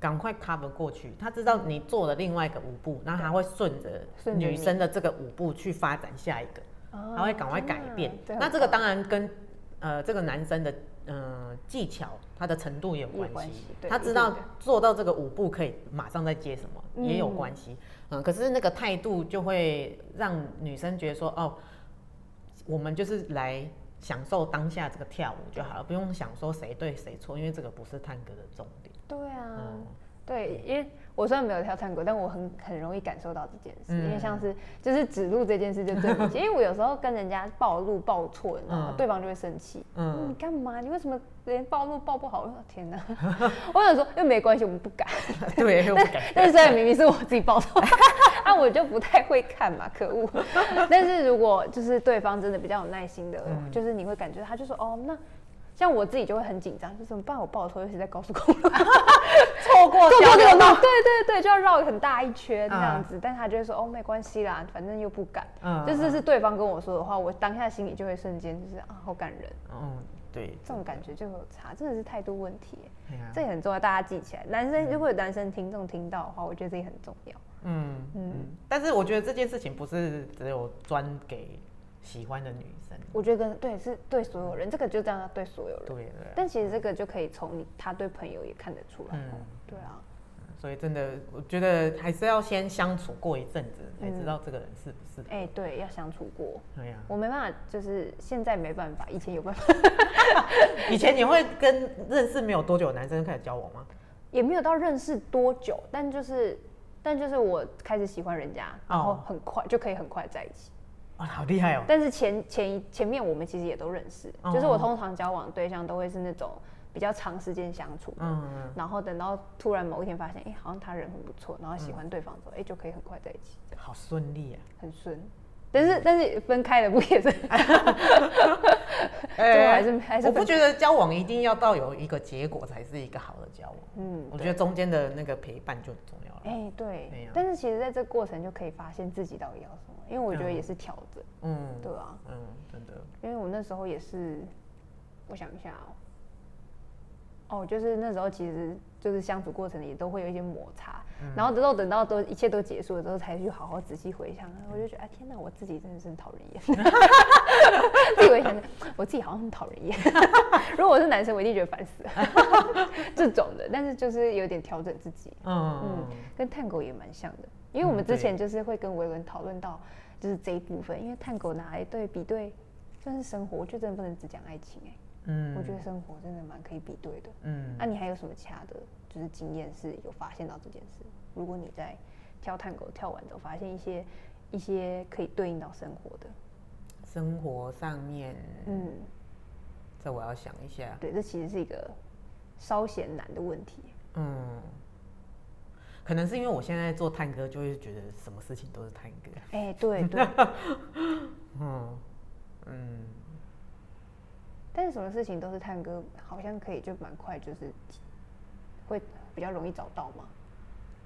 S3: 赶快 cover 过去，他知道你做了另外一个舞步，然后他会顺着女生的这个舞步去发展下一个，他会赶快改变。那这个当然跟呃这个男生的。嗯，技巧他的程度也有关系，他知道做到这个舞步可以马上再接什么也有关系。嗯，可是那个态度就会让女生觉得说，哦，我们就是来享受当下这个跳舞就好了，不用想说谁对谁错，因为这个不是探戈的重点。
S2: 对啊，对，因为我虽然没有跳探戈，但我很很容易感受到这件事，因为像是就是指路这件事就对不起，因为我有时候跟人家报路报错，你知道吗？对方就会生气，嗯，你干嘛？你为什么连报路报不好？我说天哪，我想说又没关系，我们不敢，
S3: 对，
S2: 但但是虽然明明是我自己报错，啊，我就不太会看嘛，可恶。但是如果就是对方真的比较有耐心的，就是你会感觉他就说哦那。像我自己就会很紧张，就怎么办？我报错，尤其在高速公路，
S3: 错过
S2: 错过这个路，对对对，就要绕很大一圈这样子。但他就会说：“哦，没关系啦，反正又不敢。”嗯，就是是对方跟我说的话，我当下心里就会瞬间就是啊，好感人。
S3: 嗯，对，
S2: 这种感觉就有差，真的是态度问题。这也很重要，大家记起来。男生如果有男生听众听到的话，我觉得这也很重要。嗯
S3: 嗯，但是我觉得这件事情不是只有专给。喜欢的女生，
S2: 我觉得对是对所有人，这个就这样对所有人。
S3: 对对。
S2: 但其实这个就可以从你他对朋友也看得出来。嗯，对啊。
S3: 所以真的，我觉得还是要先相处过一阵子，才知道这个人是不是。
S2: 哎，对，要相处过。
S3: 对呀。
S2: 我没办法，就是现在没办法，以前有办法。
S3: 以前你会跟认识没有多久的男生开始交往吗？
S2: 也没有到认识多久，但就是，但就是我开始喜欢人家，然后很快就可以很快在一起。
S3: 啊，好厉害哦！
S2: 但是前前一前面我们其实也都认识，就是我通常交往对象都会是那种比较长时间相处的，嗯嗯，然后等到突然某一天发现，哎，好像他人很不错，然后喜欢对方之后，哎，就可以很快在一起。
S3: 好顺利啊！
S2: 很顺，但是但是分开了不也是？哎，还是还是
S3: 我不觉得交往一定要到有一个结果才是一个好的交往，嗯，我觉得中间的那个陪伴就很重要了。
S2: 哎，对，但是其实在这过程就可以发现自己到底要什么。因为我觉得也是调整，嗯，对啊，
S3: 嗯，真的，
S2: 因为我那时候也是，我想一下哦，哦，就是那时候其实就是相处过程也都会有一些摩擦，然后之后等到都一切都结束了之后，才去好好仔细回想，我就觉得哎天哪，我自己真的是讨人厌，自己回想，我自己好像很讨人厌，如果我是男生，我一定觉得烦死了，这种的，但是就是有点调整自己，嗯嗯，跟探狗也蛮像的。因为我们之前就是会跟维文讨论到，就是这一部分，因为探狗拿来对比对，算是生活，我觉得真的不能只讲爱情哎，嗯，我觉得生活真的蛮可以比对的，嗯，那你还有什么其他的，就是经验是有发现到这件事？如果你在跳探狗跳完之后，发现一些一些可以对应到生活的，
S3: 生活上面，嗯，这我要想一下，
S2: 对，这其实是一个稍显难的问题，嗯。
S3: 可能是因为我现在做探戈，就会觉得什么事情都是探戈。
S2: 哎，对对。嗯嗯。但是什么事情都是探戈，好像可以就蛮快，就是会比较容易找到吗。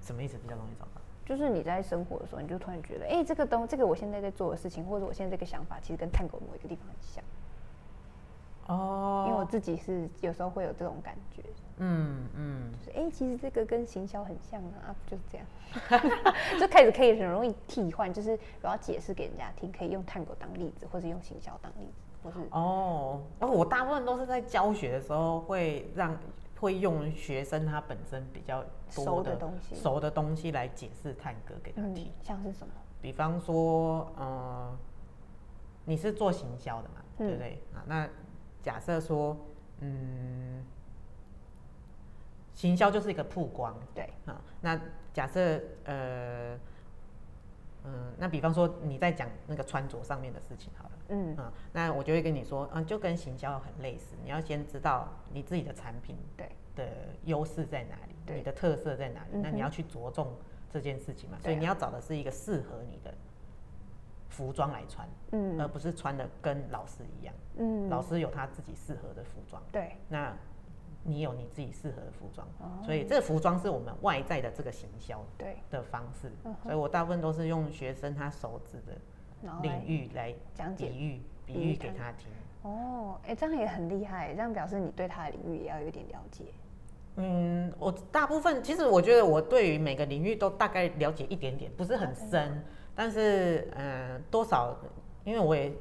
S3: 什么意思？比较容易找到？
S2: 就是你在生活的时候，你就突然觉得，哎，这个东，这个我现在在做的事情，或者我现在这个想法，其实跟探狗某一个地方很像。哦。因为我自己是有时候会有这种感觉。嗯嗯，就是哎，其实这个跟行销很像啊，啊就是这样？就开始可以很容易替换，就是我要解释给人家听，可以用探狗当例子，或者用行销当例子，或是
S3: 哦，哦，我大部分都是在教学的时候会让会用学生他本身比较
S2: 熟的东西，
S3: 熟的东西来解释探戈给他听，
S2: 像是什么？
S3: 比方说，嗯，你是做行销的嘛，对不对？啊，那假设说，嗯。行销就是一个曝光，
S2: 对
S3: 啊。那假设呃，嗯，那比方说你在讲那个穿着上面的事情好了，嗯。啊，那我就会跟你说，嗯，就跟行销很类似，你要先知道你自己的产品对。的优势在哪里，你的特色在哪里，那你要去着重这件事情嘛。所以你要找的是一个适合你的服装来穿，嗯，而不是穿的跟老师一样，嗯，老师有他自己适合的服装，
S2: 对，
S3: 那。你有你自己适合的服装，所以这个服装是我们外在的这个行销对。的方式，所以我大部分都是用学生他手指的领域来
S2: 讲解、
S3: 比喻、比喻给他听。
S2: 哦，哎，这样也很厉害，这样表示你对他的领域也要有点了解。
S3: 嗯，我大部分其实我觉得我对于每个领域都大概了解一点点，不是很深，但是嗯，多少因为我也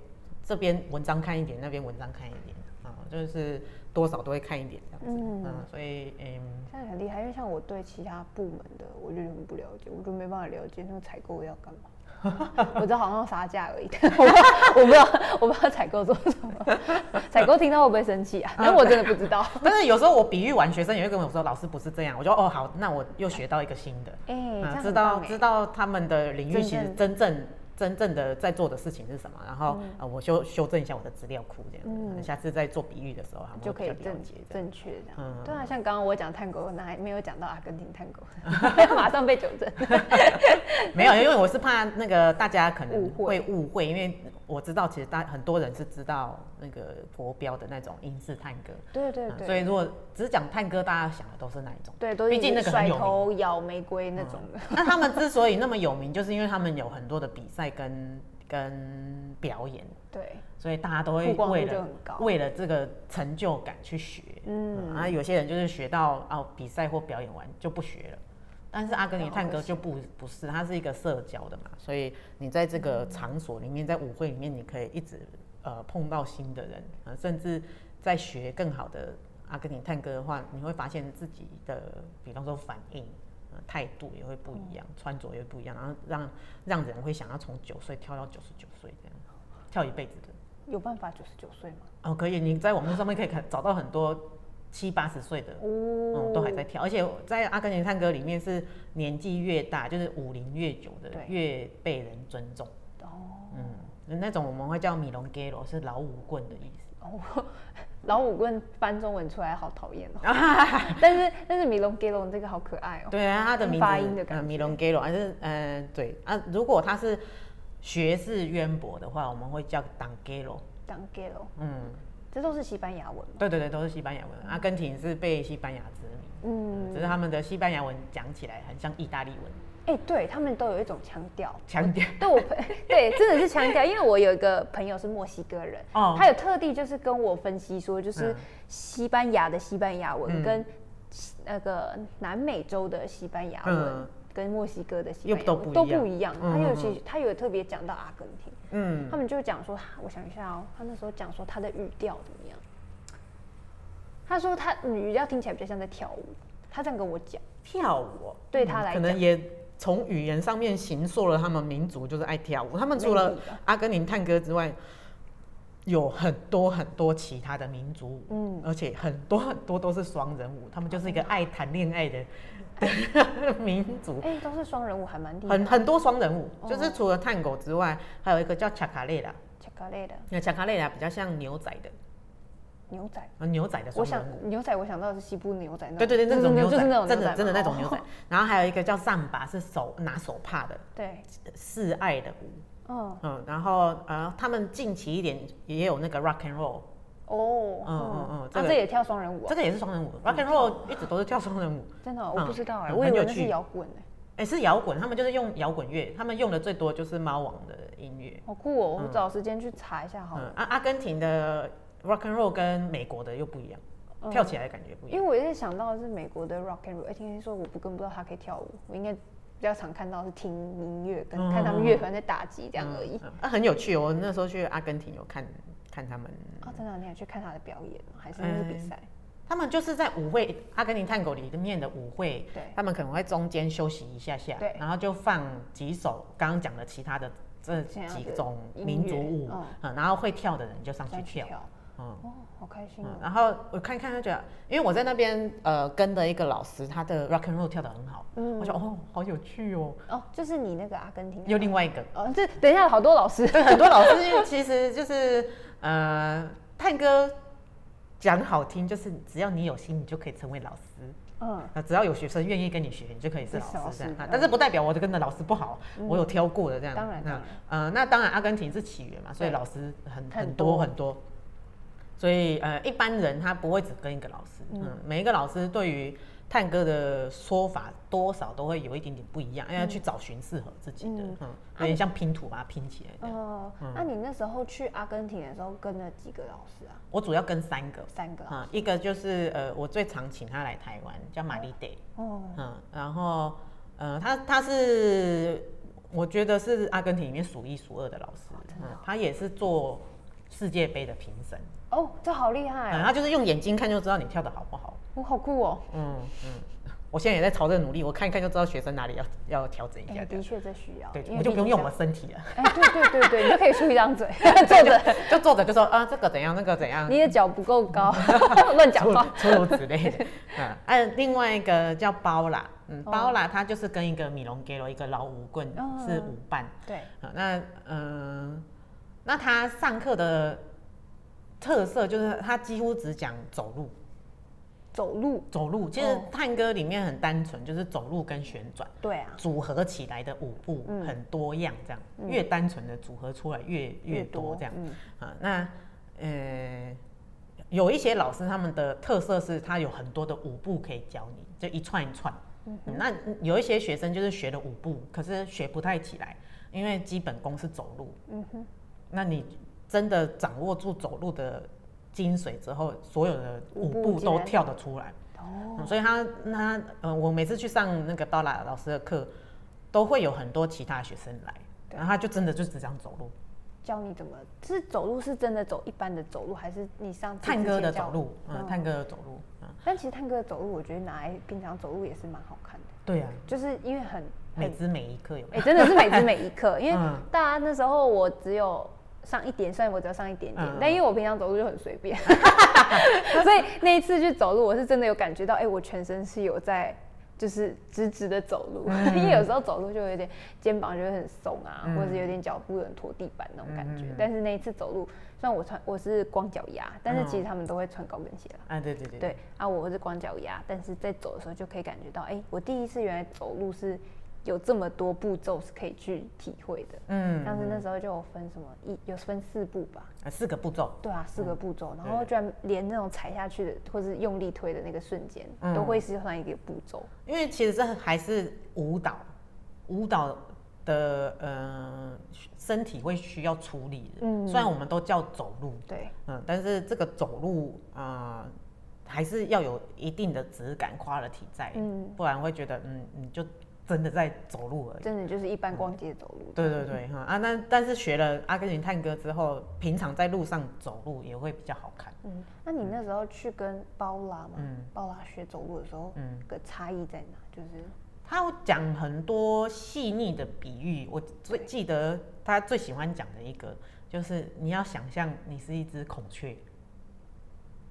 S3: 这边文章看一点，那边文章看一点啊，就是。多少都会看一点这样子，嗯，所以嗯，
S2: 这样很厉害，因为像我对其他部门的，我就很不了解，我就没办法了解那个采购要干嘛。我知道好像杀价而已，我不知道我不知道采购做什么，采购听到会不会生气啊？但我真的不知道。
S3: 但是有时候我比喻完，学生也会跟我说，老师不是这样。我就哦好，那我又学到一个新的，
S2: 哎，
S3: 知道知道他们的领域其实真正。真正的在做的事情是什么？然后呃，我修修正一下我的资料库，这样，嗯，下次在做比喻的时候，他们
S2: 就可以正正确这样。嗯，对啊，像刚刚我讲探戈，那还没有讲到阿根廷探戈，马上被纠正。
S3: 没有，因为我是怕那个大家可能会误会，因为我知道其实大很多人是知道那个国标的那种英式探戈。
S2: 对对对。
S3: 所以如果只是讲探戈，大家想的都是那一种。
S2: 对，都是毕竟那个甩头咬玫瑰那种的。
S3: 那他们之所以那么有名，就是因为他们有很多的比赛。跟跟表演，
S2: 对，
S3: 所以大家都会为了为了这个成就感去学，嗯，啊，有些人就是学到哦比赛或表演完就不学了，但是阿根廷探戈就不不是，它是一个社交的嘛，所以你在这个场所里面，在舞会里面，你可以一直呃碰到新的人，啊，甚至在学更好的阿根廷探戈的话，你会发现自己的，比方说反应。态度也会不一样，穿着也会不一样，然后让让人会想要从九岁跳到九十九岁这样，跳一辈子的。
S2: 有办法九十九岁吗？
S3: 哦，可以，你在网络上面可以看找到很多七八十岁的，嗯，都还在跳，而且在阿根廷探戈里面是年纪越大，就是舞龄越久的越被人尊重。哦，嗯，那种我们会叫米龙 g 罗，是老舞棍的意思。哦。
S2: 老五棍翻中文出来好讨厌哦，但是但是米龙 g 罗这个好可爱哦。
S3: 对啊，他的名
S2: 发音的感觉。
S3: 米龙 g 罗还是嗯对啊，如果他是学识渊博的话，我们会叫当 g 罗。
S2: 当 g 罗，嗯，这都是西班牙文。
S3: 对对对，都是西班牙文。阿根廷是被西班牙殖民，嗯，只是他们的西班牙文讲起来很像意大利文。
S2: 哎，对他们都有一种腔调，
S3: 腔调。
S2: 对我，对，真的是腔调。因为我有一个朋友是墨西哥人，哦，他有特地就是跟我分析说，就是西班牙的西班牙文跟那个南美洲的西班牙文跟墨西哥的西班牙文都不一样。他有其他有特别讲到阿根廷，嗯，他们就讲说，我想一下哦，他那时候讲说他的语调怎么样？他说他语调听起来比较像在跳舞，他这样跟我讲，
S3: 跳舞
S2: 对他来
S3: 可能也。从语言上面形塑了他们民族就是爱跳舞。他们除了阿根廷探戈之外，有很多很多其他的民族舞，嗯，而且很多很多都是双人舞。他们就是一个爱谈恋爱的 民族。
S2: 哎，都是双人舞，还蛮
S3: 很很多双人舞，就是除了探狗之外，还有一个叫恰卡列的。
S2: 恰卡列的，
S3: 那恰卡列的比较像牛仔的。
S2: 牛仔
S3: 啊，牛仔的
S2: 我想牛仔，我想到的是西部牛仔。
S3: 对对对，那种牛仔，
S2: 真
S3: 的真的那种牛仔。然后还有一个叫上把，是手拿手帕的。
S2: 对，
S3: 示爱的舞。嗯嗯，然后呃，他们近期一点也有那个 rock and roll。哦，
S2: 嗯嗯嗯，这也跳双人舞。
S3: 这个也是双人舞，rock and roll 一直都是跳双人舞。
S2: 真的，我不知道哎，我以为是摇滚哎。
S3: 哎，是摇滚，他们就是用摇滚乐，他们用的最多就是猫王的音乐。
S2: 好酷哦，我找时间去查一下好了。
S3: 阿阿根廷的。Rock and roll 跟美国的又不一样，跳起来的感觉不一样。
S2: 因为我一直想到的是美国的 rock and roll，哎，听听说我不跟不知道他可以跳舞，我应该比较常看到是听音乐跟看他们乐团在打击这样而已。
S3: 啊，很有趣哦！我那时候去阿根廷有看看他们。
S2: 哦，真的，你有去看他的表演还是那是比赛？
S3: 他们就是在舞会，阿根廷探戈里面的舞会，对，他们可能会中间休息一下下，对，然后就放几首刚刚讲的其他的这几种民族舞，嗯，然后会跳的人就上去跳。
S2: 嗯哦，好开心哦！
S3: 然后我看看，就觉得，因为我在那边呃跟的一个老师，他的 rock and roll 跳的很好，嗯，我说哦，好有趣哦。
S2: 哦，就是你那个阿根廷，
S3: 又另外一个
S2: 哦，这等一下好多老师，
S3: 对，很多老师，其实就是呃，探哥讲好听，就是只要你有心，你就可以成为老师。嗯，那只要有学生愿意跟你学，你就可以是老师这样。但是不代表我跟的老师不好，我有挑过的这样。
S2: 当然，那
S3: 呃，那当然阿根廷是起源嘛，所以老师很很多很多。所以，呃，一般人他不会只跟一个老师，嗯，每一个老师对于探戈的说法多少都会有一点点不一样，要去找寻适合自己的，嗯，有点像拼图把它拼起来。哦，
S2: 那你那时候去阿根廷的时候跟了几个老师啊？
S3: 我主要跟三个，
S2: 三个。啊，
S3: 一个就是呃，我最常请他来台湾，叫玛丽黛，哦，嗯，然后呃，他他是我觉得是阿根廷里面数一数二的老师，嗯，他也是做世界杯的评审。
S2: 哦，这好厉害！
S3: 他就是用眼睛看就知道你跳的好不好。
S2: 我好酷哦。嗯
S3: 嗯，我现在也在朝这个努力，我看一看就知道学生哪里要要调整一下。
S2: 的确这需要。
S3: 对，我就不用用我身体了。
S2: 哎，对对对对，你就可以出一张嘴，坐着
S3: 就坐着就说啊，这个怎样，那个怎样。
S2: 你的脚不够高，乱讲话，
S3: 诸如此类的。嗯，哎，另外一个叫包啦，嗯，包啦，它就是跟一个米龙给了一个老舞棍是舞伴。
S2: 对。
S3: 那嗯，那他上课的特色就是他几乎只讲走路。
S2: 走路，
S3: 走路，其实探戈里面很单纯，就是走路跟旋转，
S2: 对啊，
S3: 组合起来的舞步很多样，这样越单纯的组合出来越越多这样，啊，那呃，有一些老师他们的特色是他有很多的舞步可以教你，就一串一串，那有一些学生就是学了舞步，可是学不太起来，因为基本功是走路，嗯哼，那你真的掌握住走路的。精髓之后，所有的舞步都跳得出来。哦，所以他他呃，我每次去上那个刀拉老师的课，都会有很多其他学生来，然后他就真的就只这样走路，
S2: 教你怎么是走路是真的走一般的走路，还是你上
S3: 探戈的走路？嗯，探戈的走路。
S2: 嗯，但其实探戈的走路，我觉得拿来平常走路也是蛮好看的。
S3: 对啊，
S2: 就是因为很
S3: 每之每一刻有，
S2: 哎，真的是每之每一刻，因为 大家那时候我只有。上一点，虽然我只要上一点点，但因为我平常走路就很随便，所以那一次去走路，我是真的有感觉到，哎，我全身是有在，就是直直的走路。因为有时候走路就有点肩膀就会很松啊，或者是有点脚步有点拖地板那种感觉。但是那一次走路，虽然我穿我是光脚丫，但是其实他们都会穿高跟鞋
S3: 了。啊，对对对。
S2: 对啊，我是光脚丫，但是在走的时候就可以感觉到，哎，我第一次原来走路是。有这么多步骤是可以去体会的，嗯，但是那时候就有分什么一有分四步吧，
S3: 啊，四个步骤，
S2: 对啊，四个步骤，然后居然连那种踩下去的或是用力推的那个瞬间，都会是算一个步骤。
S3: 因为其实这还是舞蹈，舞蹈的呃身体会需要处理的，嗯，虽然我们都叫走路，
S2: 对，
S3: 嗯，但是这个走路啊，还是要有一定的质感、quality 在，嗯，不然会觉得嗯，你就。真的在走路而已，
S2: 真的就是一般逛街走路。
S3: 对对对，哈啊，那但是学了阿根廷探戈之后，平常在路上走路也会比较好看。
S2: 嗯，那你那时候去跟包拉嘛，嗯包拉学走路的时候，嗯，个差异在哪？就是
S3: 他讲很多细腻的比喻，我最记得他最喜欢讲的一个，就是你要想象你是一只孔雀，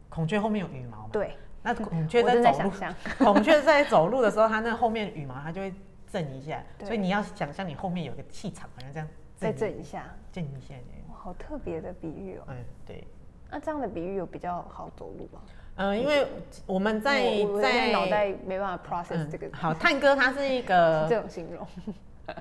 S3: 孔雀后面有羽毛嘛？
S2: 对。
S3: 那孔雀在走路，孔雀在走路的时候，它那后面羽毛它就会震一下，所以你要想象你后面有个气场，好像这样
S2: 再震一下，
S3: 震一下。
S2: 哇，好特别的比喻哦。
S3: 嗯，对。
S2: 那这样的比喻有比较好走路吗？
S3: 嗯，因为我们在在
S2: 脑袋没办法 process 这个。
S3: 好，探哥他是一个
S2: 这种形容。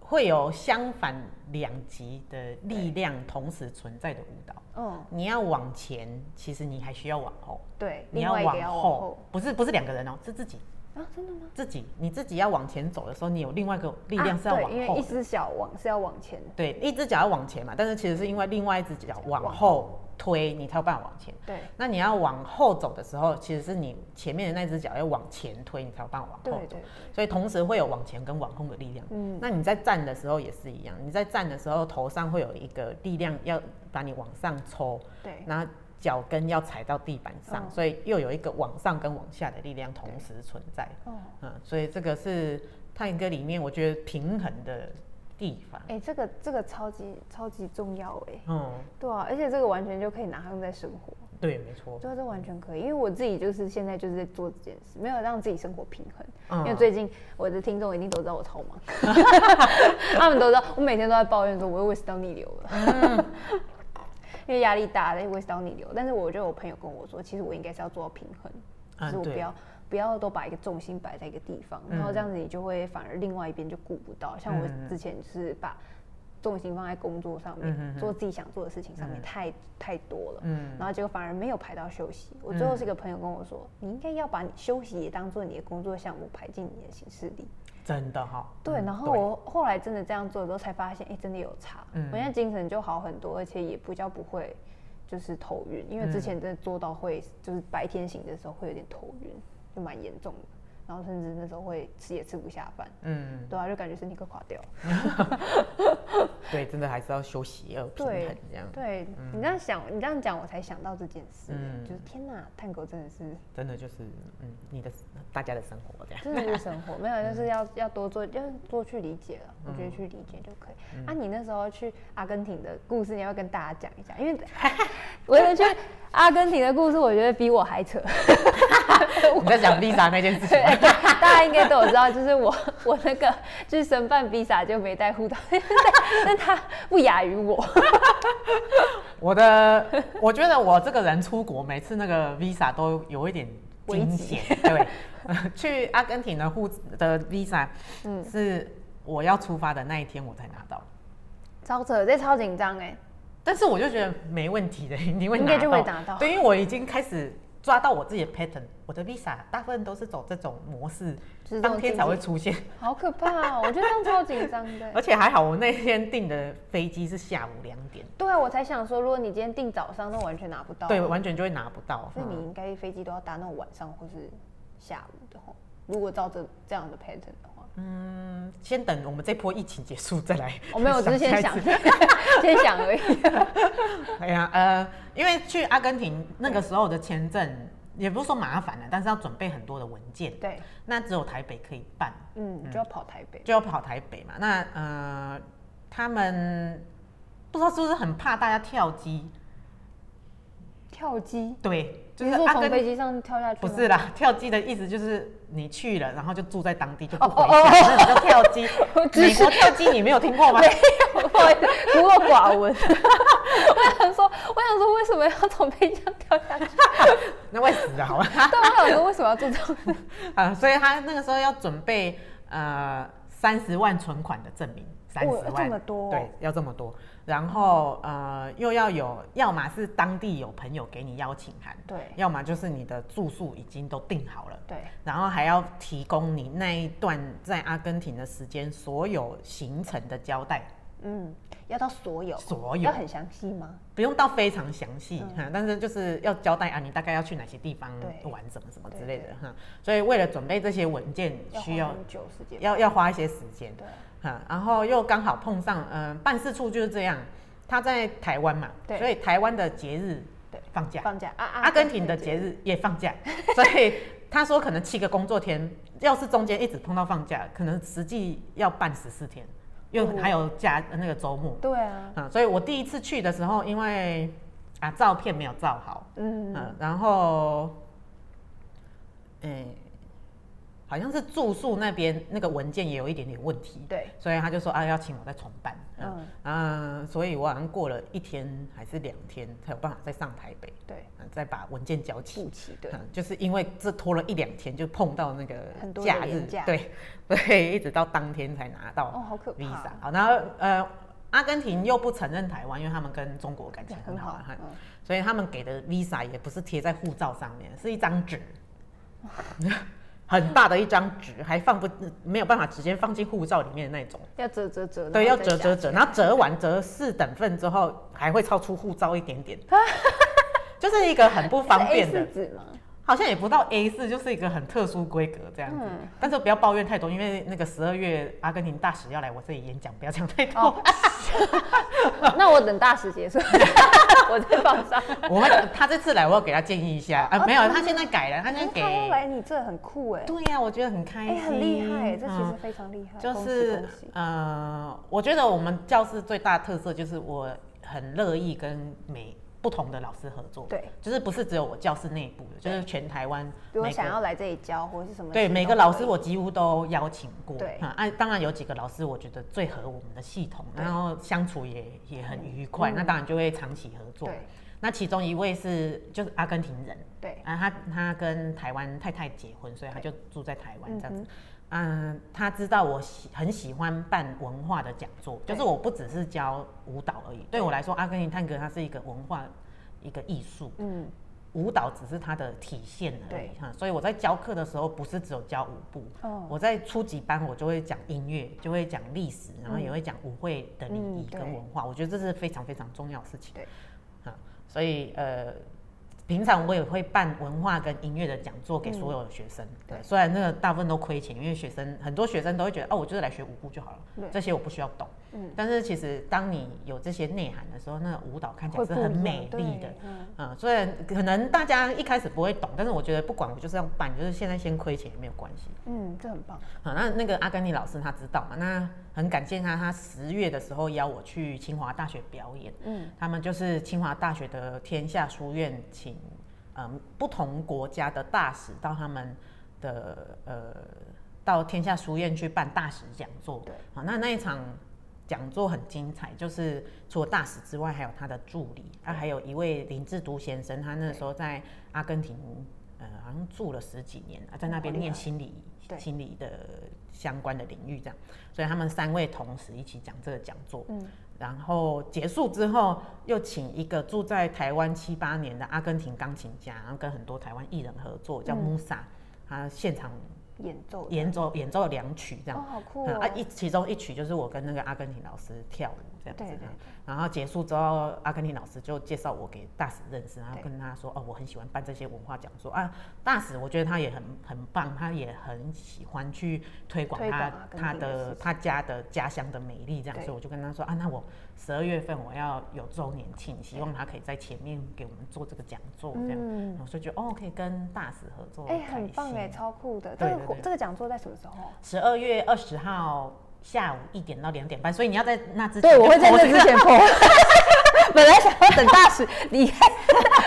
S3: 会有相反两极的力量同时存在的舞蹈。嗯，你要往前，其实你还需要往后。
S2: 对，
S3: 你要往后，不是不是两个人哦，是自己。
S2: 啊，真的吗？
S3: 自己，你自己要往前走的时候，你有另外一个力量是要往后。
S2: 因为一只脚往是要往前。
S3: 对，一只脚要往前嘛，但是其实是因为另外一只脚往后。推你才有办法往前。
S2: 对，
S3: 那你要往后走的时候，其实是你前面的那只脚要往前推，你才有办法往后走。所以同时会有往前跟往后的力量。嗯，那你在站的时候也是一样，你在站的时候头上会有一个力量要把你往上抽。
S2: 对，
S3: 然后脚跟要踩到地板上，所以又有一个往上跟往下的力量同时存在。哦，嗯，所以这个是探戈里面我觉得平衡的。地方。
S2: 哎，这个这个超级超级重要哎，嗯，对啊，而且这个完全就可以拿用在生活，
S3: 对，没错，
S2: 对，这完全可以，因为我自己就是现在就是在做这件事，没有让自己生活平衡，因为最近我的听众一定都知道我超忙，他们都知道我每天都在抱怨说我又胃食道逆流了，因为压力大，胃食道逆流，但是我觉得我朋友跟我说，其实我应该是要做到平衡，就是我不要。不要都把一个重心摆在一个地方，然后这样子你就会反而另外一边就顾不到。像我之前就是把重心放在工作上面，做自己想做的事情上面太太多了，嗯，然后结果反而没有排到休息。我最后是一个朋友跟我说，你应该要把你休息也当做你的工作项目排进你的行事历。
S3: 真的哈？
S2: 对，然后我后来真的这样做的时候才发现，哎，真的有差。我现在精神就好很多，而且也比较不会就是头晕，因为之前真的做到会就是白天醒的时候会有点头晕。就蛮严重的，然后甚至那时候会吃也吃不下饭，
S3: 嗯，
S2: 对啊，就感觉身体快垮掉。
S3: 对，真的还是要休息，要平衡这样。
S2: 对你这样想，你这样讲，我才想到这件事。
S3: 嗯
S2: 就是天哪，探狗真的是
S3: 真的就是嗯，你的大家的生活这样。
S2: 真的是生活，没有就 是要要多做，要多去理解了。我觉得去理解就可以。啊，你那时候去阿根廷的故事，你要跟大家讲一下，因为 我觉得去阿根廷的故事，我觉得比我还扯。
S3: 你在讲 Visa 那件事情？
S2: 大家应该都有知道，就是我 我那个就是申办 Visa 就没带护照，但他不亚于我。
S3: 我的，我觉得我这个人出国，每次那个 Visa 都有一点惊险。对，去阿根廷的护的 Visa，嗯，是我要出发的那一天我才拿到，
S2: 超扯，这超紧张哎。
S3: 但是我就觉得没问题的，你会
S2: 应该就会拿到。
S3: 对，因为我已经开始抓到我自己的 pattern，我的 Visa 大部分都是走这种模式，当天才会出现。
S2: 好可怕哦！我觉得这样超紧张的。
S3: 而且还好，我那天订的飞机是下午两点。
S2: 对啊，我才想说，如果你今天订早上，那完全拿不到。
S3: 对，完全就会拿不到。
S2: 所以你应该飞机都要搭那种晚上或是下午的吼。如果照这这样的 pattern 的话，
S3: 嗯，先等我们这波疫情结束再来。
S2: 我没有，我只是先想，先想而已。
S3: 哎呀，呃，因为去阿根廷那个时候的签证，也不是说麻烦了，但是要准备很多的文件。
S2: 对，
S3: 那只有台北可以办。
S2: 嗯，就要跑台北，
S3: 就要跑台北嘛。那呃，他们不知道是不是很怕大家跳机？
S2: 跳机？
S3: 对，
S2: 就是从飞机上跳下去。
S3: 不是啦，跳机的意思就是你去了，然后就住在当地就不回家，那叫跳机。美国跳机你没有听过吗？
S2: 没有，不好意思，孤陋寡闻。我想说，我想说，为什么要从飞机上跳下去？
S3: 那会死的好吧？
S2: 对，我想说，为什么要做这种事？
S3: 啊，所以他那个时候要准备呃三十万存款的证明，三十万，
S2: 这么多，
S3: 对，要这么多。然后呃，又要有，要么是当地有朋友给你邀请函，
S2: 对，
S3: 要么就是你的住宿已经都订好了，
S2: 对，
S3: 然后还要提供你那一段在阿根廷的时间所有行程的交代，
S2: 嗯，要到所有，
S3: 所有。
S2: 要很详细吗？
S3: 不用到非常详细哈，但是就是要交代啊，你大概要去哪些地方玩什么什么之类的哈，所以为了准备这些文件，需要要要花一些时间，
S2: 对。
S3: 然后又刚好碰上，嗯，办事处就是这样，他在台湾嘛，
S2: 对，
S3: 所以台湾的节日
S2: 对
S3: 放假，
S2: 放假，阿
S3: 阿根廷的节日也放假，所以他说可能七个工作天，要是中间一直碰到放假，可能实际要办十四天，又还有假那个周末，
S2: 对啊，
S3: 啊，所以我第一次去的时候，因为啊照片没有照好，嗯。嗯，然后，哎。好像是住宿那边那个文件也有一点点问题，
S2: 对，
S3: 所以他就说啊要请我再重办，嗯。啊，所以我好像过了一天还是两天才有办法再上台北，
S2: 对，
S3: 再把文件交齐，
S2: 齐，对，
S3: 就是因为这拖了一两天就碰到那个
S2: 假
S3: 日，对，对，一直到当天才拿到，
S2: 哦，好可怕，visa，
S3: 好，然后呃，阿根廷又不承认台湾，因为他们跟中国感情很好，哈，所以他们给的 visa 也不是贴在护照上面，是一张纸。很大的一张纸，还放不没有办法直接放进护照里面的那种，
S2: 要折折折，
S3: 对，要折折折，然后折完折四等份之后，还会超出护照一点点，就是一个很不方便的
S2: 纸吗？
S3: 好像也不到 A 四，就是一个很特殊规格这样子。但是不要抱怨太多，因为那个十二月阿根廷大使要来我这里演讲，不要讲太多。
S2: 那我等大使结束，我再放上。
S3: 我们他这次来，我要给他建议一下啊，没有，他现在改了，他现在给。
S2: 他来你这很酷哎。
S3: 对呀，我觉得很开心，
S2: 很厉害，这其实非常厉害。就是
S3: 呃，我觉得我们教室最大特色就是我很乐意跟每。不同的老师合作，
S2: 对，
S3: 就是不是只有我教室内部的，就是全台湾。
S2: 如果想要来这里教或者是什么？
S3: 对，每个老师我几乎都邀请过。
S2: 对，
S3: 啊，当然有几个老师我觉得最合我们的系统，然后相处也也很愉快，那当然就会长期合作。
S2: 对，
S3: 那其中一位是就是阿根廷人，
S2: 对，
S3: 啊，他他跟台湾太太结婚，所以他就住在台湾这样子。嗯，他知道我喜很喜欢办文化的讲座，就是我不只是教舞蹈而已。对我来说，阿根廷探戈它是一个文化，一个艺术。嗯，舞蹈只是它的体现而已哈。所以我在教课的时候，不是只有教舞步。哦。我在初级班，我就会讲音乐，就会讲历史，然后也会讲舞会的礼仪跟文化。我觉得这是非常非常重要的事情。
S2: 对。
S3: 所以呃。平常我也会办文化跟音乐的讲座给所有的学生。对，虽然那个大部分都亏钱，因为学生很多学生都会觉得哦，我就是来学舞步就好了，这些我不需要懂。嗯，但是其实当你有这些内涵的时候，那个舞蹈看起来是很美丽的。嗯，虽然可能大家一开始不会懂，但是我觉得不管我就是要办，就是现在先亏钱也没有关系。
S2: 嗯，这很棒。
S3: 好，那那个阿根廷老师他知道嘛？那很感谢他，他十月的时候邀我去清华大学表演。嗯，他们就是清华大学的天下书院请。嗯，不同国家的大使到他们的呃，到天下书院去办大使讲座。对，好，那那一场讲座很精彩，就是除了大使之外，还有他的助理，啊，还有一位林志都先生，他那时候在阿根廷，呃，好像住了十几年啊，在那边念心理，心理的相关的领域这样，所以他们三位同时一起讲这个讲座。嗯。然后结束之后，又请一个住在台湾七八年的阿根廷钢琴家，然后跟很多台湾艺人合作，叫 Musa，他现场
S2: 演奏
S3: 演奏演奏两曲这样，
S2: 好酷啊！
S3: 一其中一曲就是我跟那个阿根廷老师跳舞这样子。然后结束之后，阿根廷老师就介绍我给大使认识，然后跟他说：“哦，我很喜欢办这些文化讲座啊。”大使我觉得他也很很棒，他也很喜欢去推广他他的他家的家乡的美丽这样，所以我就跟他说：“啊，那我十二月份我要有周年庆，希望他可以在前面给我们做这个讲座这样。”我就觉得哦，可以跟大使合作，
S2: 哎，很棒哎，超酷的。这个这个讲座在什么时候？
S3: 十二月二十号。下午一点到两点半，所以你要在那之前。
S2: 对，我会在那之前破。本来想要等大使离开，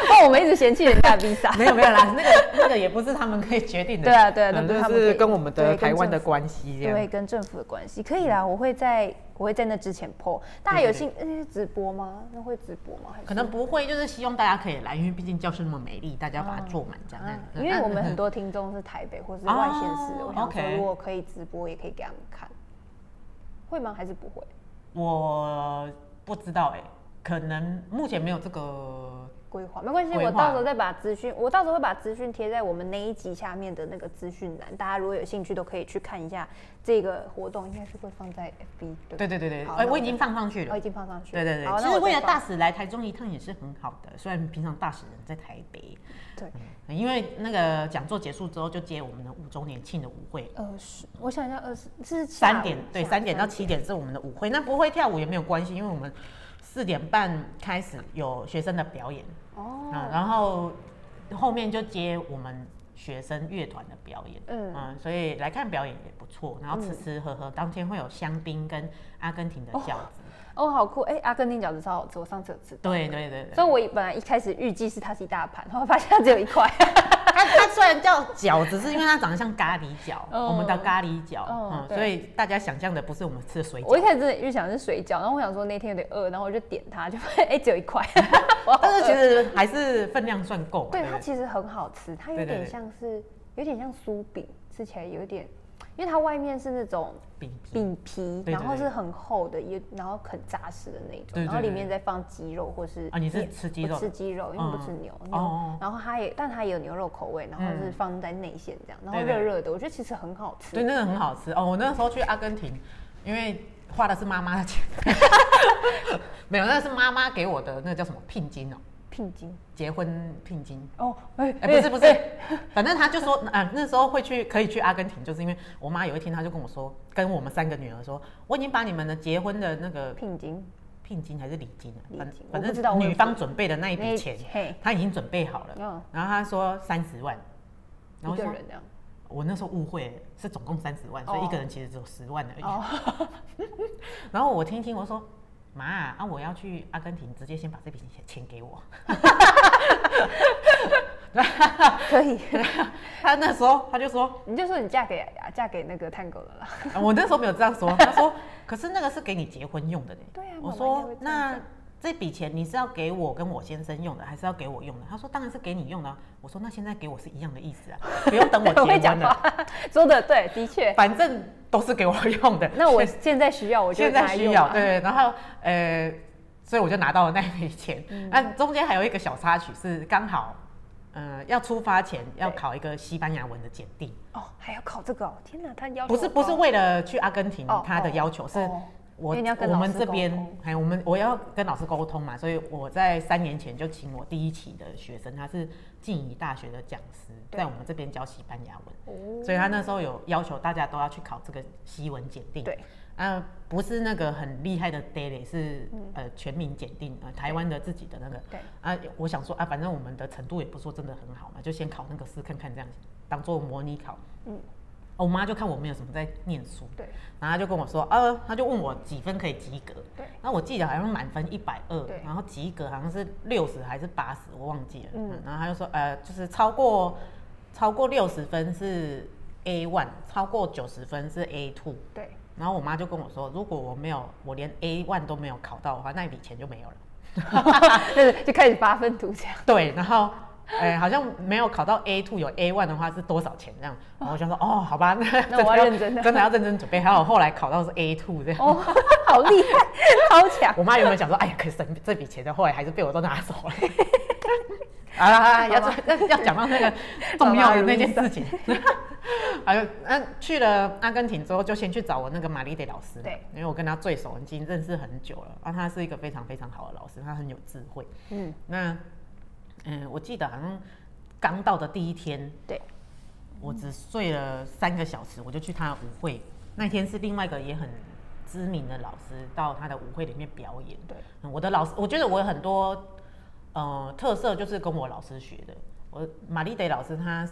S2: 那，我们一直嫌弃人家 visa。
S3: 没有没有啦，那个那个也不是他们可以决定的。
S2: 对啊对啊，
S3: 那是跟我们的台湾的关系这样。
S2: 对，跟政府的关系可以啦。我会在我会在那之前破。大家有兴那是直播吗？那会直播吗？
S3: 可能不会，就是希望大家可以来，因为毕竟教室那么美丽，大家把它坐满这样。
S2: 因为我们很多听众是台北或是外县市的，我想说如果可以直播，也可以给他们看。会吗？还是不会？
S3: 我不知道哎，可能目前没有这个。
S2: 规划没关系，我到时候再把资讯，我到时候会把资讯贴在我们那一集下面的那个资讯栏，大家如果有兴趣都可以去看一下这个活动，应该是会放在 FB。
S3: 对对对对，哎，我已经放上去了，
S2: 我已经放上去了。
S3: 对对对，其实为了大使来台中一趟也是很好的，虽然平常大使人在台北。
S2: 对，
S3: 因为那个讲座结束之后就接我们的五周年庆的舞会。
S2: 二十，我想一下，二十是
S3: 三点，对，三点到七点是我们的舞会，那不会跳舞也没有关系，因为我们四点半开始有学生的表演。哦，然后后面就接我们学生乐团的表演，嗯，所以来看表演也不错。然后吃吃喝喝，当天会有香槟跟阿根廷的饺子。
S2: 哦，好酷！哎，阿根廷饺子超好吃，我上次有吃。
S3: 对对对。
S2: 所以我本来一开始预计是它是一大盘，后来发现它只有一块。
S3: 它它虽然叫饺子，是因为它长得像咖喱饺，我们的咖喱饺，嗯，所以大家想象的不是我们吃的水饺。
S2: 我一开始真的预想是水饺，然后我想说那天有点饿，然后我就点它，就发现哎只有一块。
S3: 但是其实还是分量算够。
S2: 对，它其实很好吃，它有点像是有点像酥饼，吃起来有点。因为它外面是那种饼皮，然后是很厚的，也然后很扎实的那种，然后里面再放鸡肉或是
S3: 啊，你是吃鸡肉？
S2: 吃鸡肉，因为不吃牛牛。然后它也，但它也有牛肉口味，然后是放在内馅这样，然后热热的，我觉得其实很好吃。
S3: 对，那个很好吃哦。我那个时候去阿根廷，因为花的是妈妈的钱，没有，那是妈妈给我的，那个叫什么聘金哦。
S2: 聘金，
S3: 结婚聘金。哦，哎哎，不是不是，反正他就说 啊，那时候会去可以去阿根廷，就是因为我妈有一天她就跟我说，跟我们三个女儿说，我已经把你们的结婚的那个
S2: 聘金，
S3: 聘金还是礼金啊，
S2: 反反正
S3: 女方准备的那一笔钱，他已经准备好了，然后他说三十万，
S2: 然后一个人这样，
S3: 我那时候误会是总共三十万，所以一个人其实只有十万而已，然后我听听我说。妈啊！我要去阿根廷，直接先把这笔钱钱给我。
S2: 可以。
S3: 他那时候他就说，
S2: 你就说你嫁给嫁给那个探狗了啦。
S3: 我那时候没有这样说，他说，可是那个是给你结婚用的呢。
S2: 对啊。
S3: 我说那。这笔钱你是要给我跟我先生用的，还是要给我用的？他说当然是给你用的。我说那现在给我是一样的意思啊，不用等我结婚
S2: 的。说的对，的确，
S3: 反正都是给我用的。
S2: 那我现在需要，我就
S3: 现在需要，对。然后呃，所以我就拿到了那笔钱。那中间还有一个小插曲是刚好，呃，要出发前要考一个西班牙文的检定。
S2: 哦，还要考这个？天哪，他要
S3: 不是不是为了去阿根廷，他的要求是。我我们这边
S2: 通
S3: 还有我们我要跟老师沟通嘛，所以我在三年前就请我第一期的学生，他是静宜大学的讲师，在我们这边教西班牙文，
S2: 哦
S3: 所以他那时候有要求大家都要去考这个西文检定。
S2: 对，
S3: 啊，不是那个很厉害的 daily，是、呃全民检定，呃台湾的自己的那个。
S2: 嗯对
S3: 啊，我想说啊，反正我们的程度也不说真的很好嘛，就先考那个试看看，这样当做模拟考。
S2: 嗯
S3: 哦我妈就看我没有什么在念书，
S2: 对
S3: 然后她就跟我说，呃，她就问我几分可以及格。
S2: 对
S3: 然后我记得好像满分一百二
S2: 对，
S3: 然后及格好像是六十还是八十，我忘记了。
S2: 嗯
S3: 嗯，然后她就说，呃，就是超过超过六十分是 A one，超过九十分是 A two。
S2: 对，
S3: 然后我妈就跟我说，如果我没有，我连 A one 都没有考到的话，那一笔钱就没有了。
S2: 对，就开始八分图这样。
S3: 对，然后，哎、好像没有考到 A two 有 A one 的话是多少钱这样？然后我就说，哦，好吧，那
S2: 那我要认真的
S3: 真的要认真准备。还有后来考到是 A two 这样。
S2: 哦，好厉害，超强。
S3: 我妈原本想说，哎呀，可以省这笔钱的，后来还是被我都拿走了。啊，要要要讲到那个重要的那件事情。还有，那去了阿根廷之后，就先去找我那个玛丽德老师，
S2: 对
S3: 因为我跟他最熟，已经认识很久了。啊，他是一个非常非常好的老师，他很有智慧。
S2: 嗯，
S3: 那，嗯，我记得好像刚到的第一天，
S2: 对，
S3: 我只睡了三个小时，我就去他的舞会。那天是另外一个也很知名的老师到他的舞会里面表演。
S2: 对
S3: 嗯，我的老师，我觉得我有很多呃特色，就是跟我老师学的。我玛丽德老师他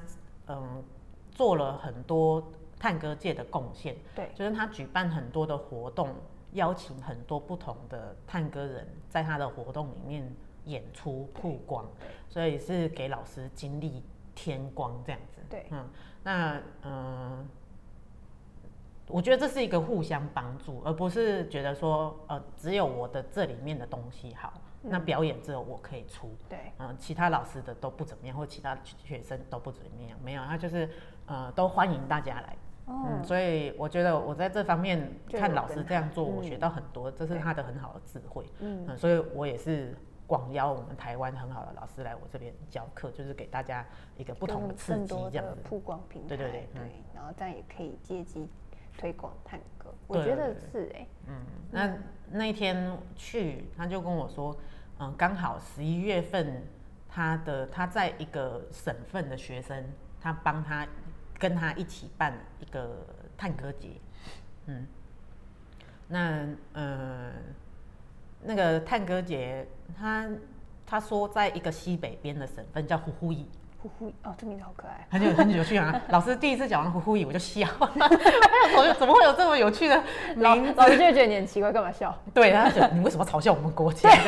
S3: 嗯、做了很多探戈界的贡献，
S2: 对
S3: 就是他举办很多的活动，邀请很多不同的探戈人在他的活动里面演出曝光，所以是给老师经历天光这样子。
S2: 对。
S3: 嗯，那嗯。我觉得这是一个互相帮助，而不是觉得说，呃，只有我的这里面的东西好，那表演只有我可以出，
S2: 对。
S3: 嗯、其他老师的都不怎么样，或其他学生都不怎么样，没有，他就是呃，都欢迎大家来，
S2: 哦。
S3: 嗯，所以我觉得我在这方面看老师这样做，我学到很多，这是他的很好的智慧，
S2: 嗯。
S3: 嗯，所以我也是广邀我们台湾很好的老师来我这边教课，就是给大家一个不同的刺激这样子。
S2: 的曝光平台，
S3: 对对对嗯。
S2: 然后这样也可以借机推广探戈，我
S3: 对
S2: 觉得是哎，
S3: 嗯，那那一天去，他就跟我说，嗯，刚好十一月份，他的他在一个省份的学生，他帮他跟他一起办一个探戈节，嗯，那呃，那个探戈姐，她她说在一个西北边的省份叫呼呼伊，
S2: 呼呼哦，这名字好可爱，
S3: 很有很有趣啊！老师第一次讲完呼呼伊，我就笑，我就怎么会有这么有趣的
S2: 老
S3: 名字？
S2: 老师就会觉得你很奇怪，干嘛笑？
S3: 对，他觉得你为什么嘲笑我们国家？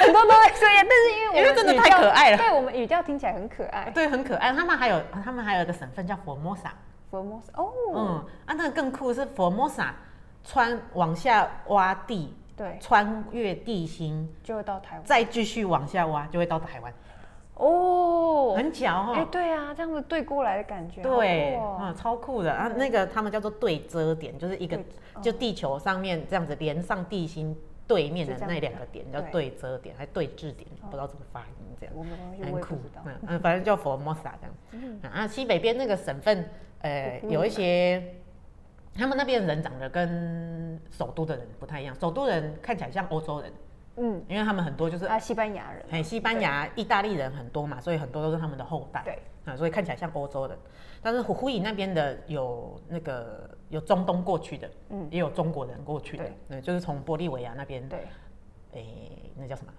S2: 很多都会这样，但是因为我们
S3: 因为真的太可爱了
S2: 对我们语调听起来很可爱。
S3: 对，很可爱。他们还有他们还有一个省份叫佛摩萨，
S2: 佛摩萨哦，
S3: 嗯，啊，那个更酷的是佛摩萨穿往下挖地，
S2: 对，
S3: 穿越地心，
S2: 就会到台湾。
S3: 再继续往下挖，就会到台湾，
S2: 哦。
S3: 很巧哈、
S2: 哎，对啊，这样子对过来的感觉，
S3: 对，
S2: 哦。
S3: 嗯，超酷的。啊！那个他们叫做对遮点，就是一个就地球上面这样子连上地心对面的那两个点叫
S2: 对。
S3: 对遮点，还对峙点，不知道怎么发音这样。很酷
S2: 我也不知道，。
S3: 嗯嗯，反正叫佛摩萨这样。嗯。啊，西北边那个省份，呃，
S2: 嗯
S3: 有一些，他们那边人长得跟首都的人不太一样，首都人看起来像欧洲人，
S2: 嗯，
S3: 因为他们很多就是
S2: 啊，西班牙人，
S3: 哎，西班牙、意大利人很多嘛，所以很多都是他们的后代。
S2: 对，
S3: 啊，所以看起来像欧洲人。但是胡胡伊那边的有那个有中东过去的，
S2: 嗯。
S3: 也有中国人过去的
S2: 对，
S3: 对，就是从玻利维亚那边，
S2: 对，
S3: 哎，那叫什么？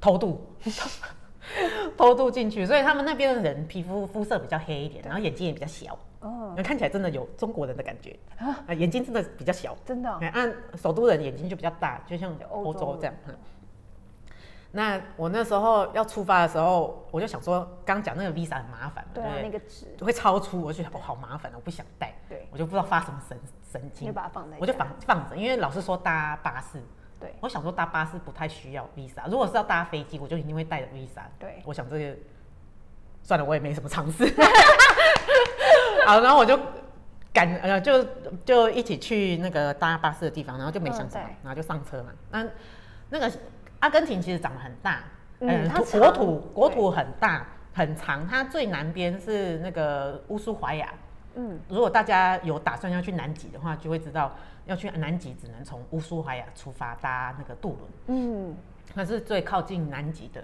S3: 偷渡，偷渡进去，所以他们那边的人皮肤肤色比较黑一点，然后眼睛也比较小，
S2: 哦，
S3: 看起来真的有中国人的感觉，啊，眼睛真的比较小。
S2: 真的
S3: 按首都人眼睛就比较大，就像
S2: 欧洲
S3: 这样。嗯那我那时候要出发的时候，我就想说，刚讲那个 visa 很麻烦嘛，
S2: 对那个纸，
S3: 会超出，我就觉得哦好麻烦，我不想带，
S2: 对，
S3: 我就不知道发什么神神
S2: 你
S3: 经
S2: 就，把它放在，
S3: 我就放放着，因为老师说搭巴士，
S2: 对
S3: 我想说搭巴士不太需要 visa，如果是要搭飞机，我就一定会带着 visa。
S2: 对
S3: 我想这个算了，我也没什么尝试。好，然后我就赶呃就就一起去那个搭巴士的地方，然后就没想什么
S2: 嗯对，
S3: 然后就上车嘛。那那个阿根廷其实长得很大，
S2: 嗯它长
S3: 国土国土很大很长，它最南边是那个乌苏怀亚。
S2: 嗯，
S3: 如果大家有打算要去南极的话，就会知道要去南极只能从乌苏怀亚出发搭那个渡轮，嗯，那是最靠近南极的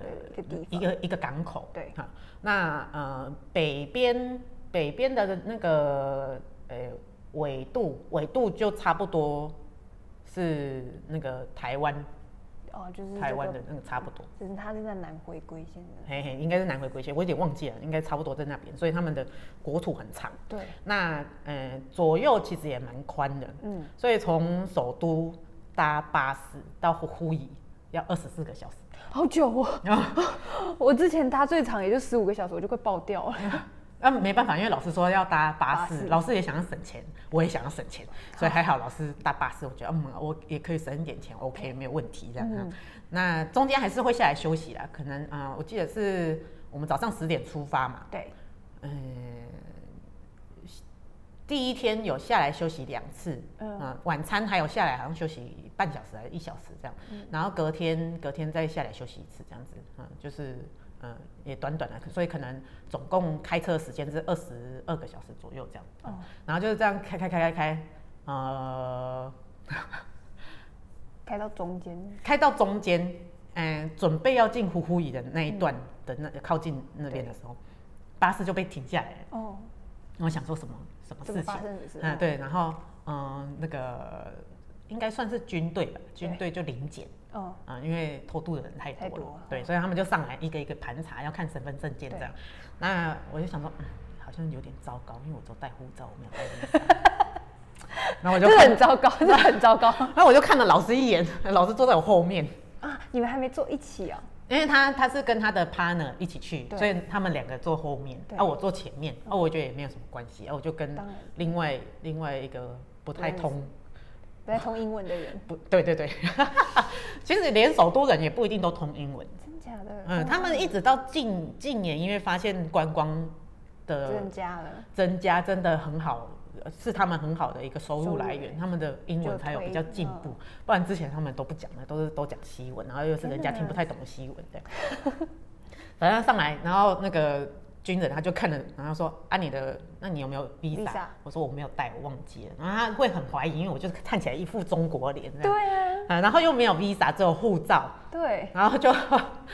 S3: 一个一个港口，
S2: 对，
S3: 哈，那呃北边北边的那个呃纬度纬度就差不多是那个台湾。哦，就是台湾的那个差不多，
S2: 只是它是在南回归线的，
S3: 嘿嘿，应该是南回归线，我有点忘记了，应该差不多在那边，所以他们的国土很长。
S2: 对，
S3: 那呃左右其实也蛮宽的，嗯，所以从首都搭巴士到呼宜要二十四个小时，
S2: 好久哦，我之前搭最长也就十五个小时，我就快爆掉了。
S3: 那没办法，因为老师说要搭巴士，老师也想要省钱，我也想要省钱，所以还好老师搭巴士，我觉得嗯，我也可以省一点钱，OK，没有问题这样。那中间还是会下来休息啦，可能啊，我记得是我们早上十点出发嘛，
S2: 对，嗯，
S3: 第一天有下来休息两次，嗯，晚餐还有下来好像休息半小时还是一小时这样，然后隔天隔天再下来休息一次这样子，嗯，就是。嗯，也短短的，所以可能总共开车时间是二十二个小时左右这样。哦。然后就是这样开开开开开，呃，
S2: 开到中间。
S3: 开到中间，嗯，准备要进呼呼椅的那一段的那靠近那边的时候，巴士就被停下来了。哦。我想说什么什么事情？嗯，对，然后嗯，那个应该算是军队吧，军队就临检。哦，啊，因为偷渡的人太多了，对，所以他们就上来一个一个盘查，要看身份证件这样。那我就想说，嗯，好像有点糟糕，因为我都带护照，我没有带护照。
S2: 然后我就很糟糕，这很糟糕。
S3: 然后我就看了老师一眼，老师坐在我后面。
S2: 啊，你们还没坐一起啊？
S3: 因为他他是跟他的 partner 一起去，所以他们两个坐后面，啊，我坐前面，啊，我觉得也没有什么关系，啊，我就跟另外另外一个不太通。
S2: 在通英文的人。
S3: 不对，对对，其实连首都人也不一定都通英文，
S2: 真假的？
S3: 嗯，他们一直到近近年，因为发现观光的
S2: 增加了，
S3: 增加真的很好，是他们很好的一个收入来源，他们的英文才有比较进步，不然之前他们都不讲的，都是都讲西文，然后又是人家听不太懂的西文的，反正上来，然后那个。军人他就看了，然后说：“啊，你的，那你有没有 visa？” 我说：“我没有带，我忘记了。”然后他会很怀疑，因为我就是看起来一副中国脸。
S2: 对啊，
S3: 然后又没有 visa，只有护照。
S2: 对，
S3: 然后就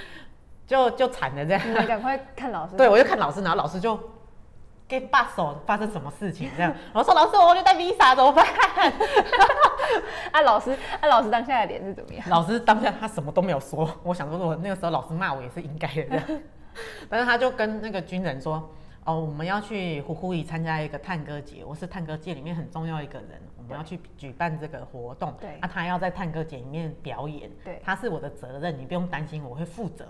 S3: 就就惨了这样。
S2: 你赶快看老师。
S3: 对，我就看老师，然后老师就给把手发生什么事情这样。我说：“老师，我就带 visa 怎么办？”
S2: 啊，老师，啊，老师当下的脸是怎么样？
S3: 老师当下他什么都没有说。我想说，我那个时候老师骂我也是应该的这样。但是他就跟那个军人说：“哦，我们要去呼呼伊参加一个探戈节，我是探戈界里面很重要一个人，我们要去举办这个活动。
S2: 对，
S3: 啊，他要在探戈节里面表演，
S2: 对，
S3: 他是我的责任，你不用担心，我会负责。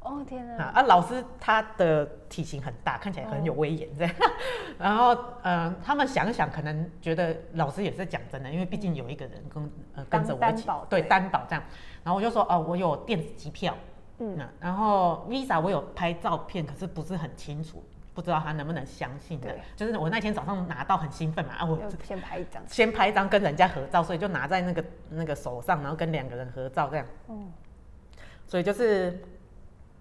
S2: 哦天哪！
S3: 啊，老师他的体型很大，看起来很有威严这样。然后，嗯，他们想想，可能觉得老师也是讲真的，因为毕竟有一个人跟呃跟着我一起，对，担保这样。然后我就说：哦，我有电子机票。”嗯，然后 Visa 我有拍照片，可是不是很清楚，不知道他能不能相信的。就是我那天早上拿到很兴奋嘛，啊，我
S2: 先拍一张，
S3: 先拍一张跟人家合照，所以就拿在那个那个手上，然后跟两个人合照这样。嗯，所以就是。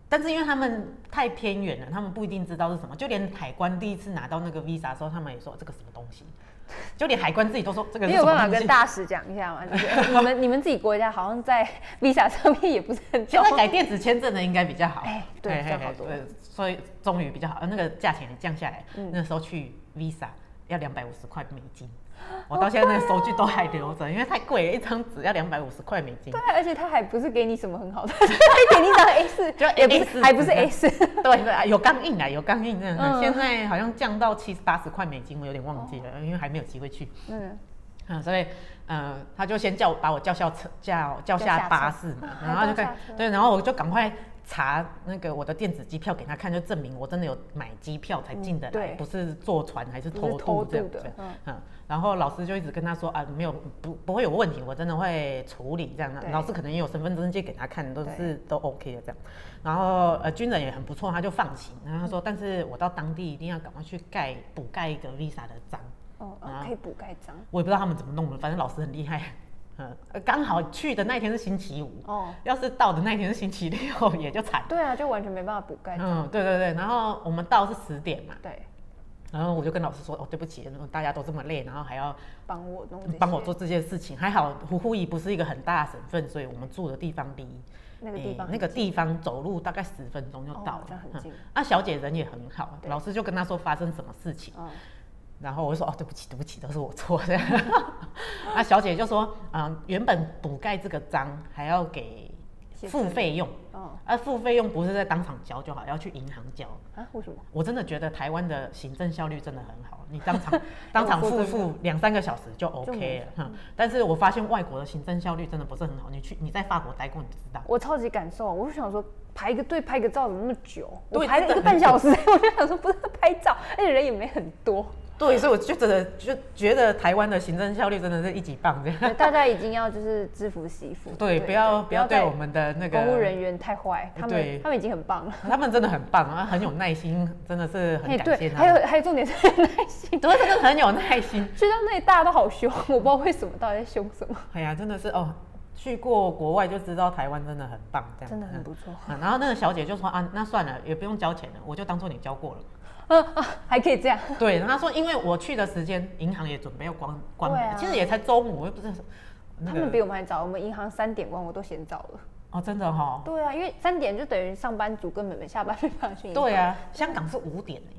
S3: 但是因为他们太偏远了，他们不一定知道是什么。就连海关第一次拿到那个 visa 的时候，他们也说这个什么东西。就连海关自己都说这个。
S2: 你有办法跟大使讲一下吗？你们你们自己国家好像在 visa 上面也不是很。
S3: 现在改电子签证的应该比较好。
S2: 哎，对，比较好多。
S3: 所以终于比较好，那个价钱降下来。那时候去 visa 要两百五十块美金。我到现在那个收据都还留着，因为太贵了，一张纸要两百五十块美金。
S2: 对，而且他还不是给你什么很好的，他给你一张 A 四，就也不是，还不是 A 四。
S3: 对对，有钢印啊，有钢印这样。现在好像降到七十八十块美金，我有点忘记了，因为还没有机会去。嗯。嗯，所以，呃，他就先叫把我叫校车，叫叫下巴士嘛，然后就看，对，然后我就赶快查那个我的电子机票给他看，就证明我真的有买机票才进的来，不是坐船还是偷渡这样子。嗯，然后老师就一直跟他说啊，没有不不会有问题，我真的会处理这样的。老师可能也有身份证借给他看，都是都 OK 的这样。然后呃，军人也很不错，他就放行，然后他说，但是我到当地一定要赶快去盖补盖一个 visa 的章。
S2: 哦，可以补盖章。
S3: 我也不知道他们怎么弄的，反正老师很厉害。嗯，刚好去的那天是星期五。哦，要是到的那天是星期六，也就惨。
S2: 对啊，就完全没办法补盖章。
S3: 嗯，对对对。然后我们到是十点嘛。
S2: 对。
S3: 然后我就跟老师说：“哦，对不起，大家都这么累，然后还要
S2: 帮我弄，
S3: 帮我做这件事情。还好胡胡姨不是一个很大的省份，所以我们住的地方离
S2: 那个地方
S3: 那个地方走路大概十分钟就到了，
S2: 很近。
S3: 啊，小姐人也很好，老师就跟她说发生什么事情，然后我就说：哦，对不起，对不起，都是我错的。啊，小姐就说：嗯，原本补盖这个章还要给。”付费用，哦，而，付费用不是在当场交就好，要去银行交
S2: 啊？为什么？
S3: 我真的觉得台湾的行政效率真的很好，你当场 当场付付两三个小时就 OK 了，哈。但是我发现外国的行政效率真的不是很好，你去你在法国待过，你知道。
S2: 我超级感受，我就想说排一个队拍个照怎么那么久？我排了一个半小时，我就想说不是拍照，而且人也没很多。
S3: 对，所以我就真的就觉得台湾的行政效率真的是一级棒这样。
S2: 大家已经要就是知福惜福。
S3: 对，不要不要对我们的那个
S2: 公务人员太坏，他们他们已经很棒了。
S3: 他们真的很棒啊，很有耐心，真的是很感谢他。
S2: 还有还有重点是耐心，
S3: 对，真的很有耐心。
S2: 去到那里大家都好凶，我不知道为什么，到底在凶什么。
S3: 哎呀，真的是哦，去过国外就知道台湾真的很棒，这样
S2: 真的很不错。
S3: 然后那个小姐就说啊，那算了，也不用交钱了，我就当做你交过了。
S2: 啊啊，还可以这样。
S3: 对，他说，因为我去的时间，银行也准备要关关门，其实也才中午，又不是。
S2: 他们比我们还早，我们银行三点关，我都嫌早了。
S3: 哦，真的哈。
S2: 对啊，因为三点就等于上班族跟妹妹下班没办法去。
S3: 对啊，香港是五点呢。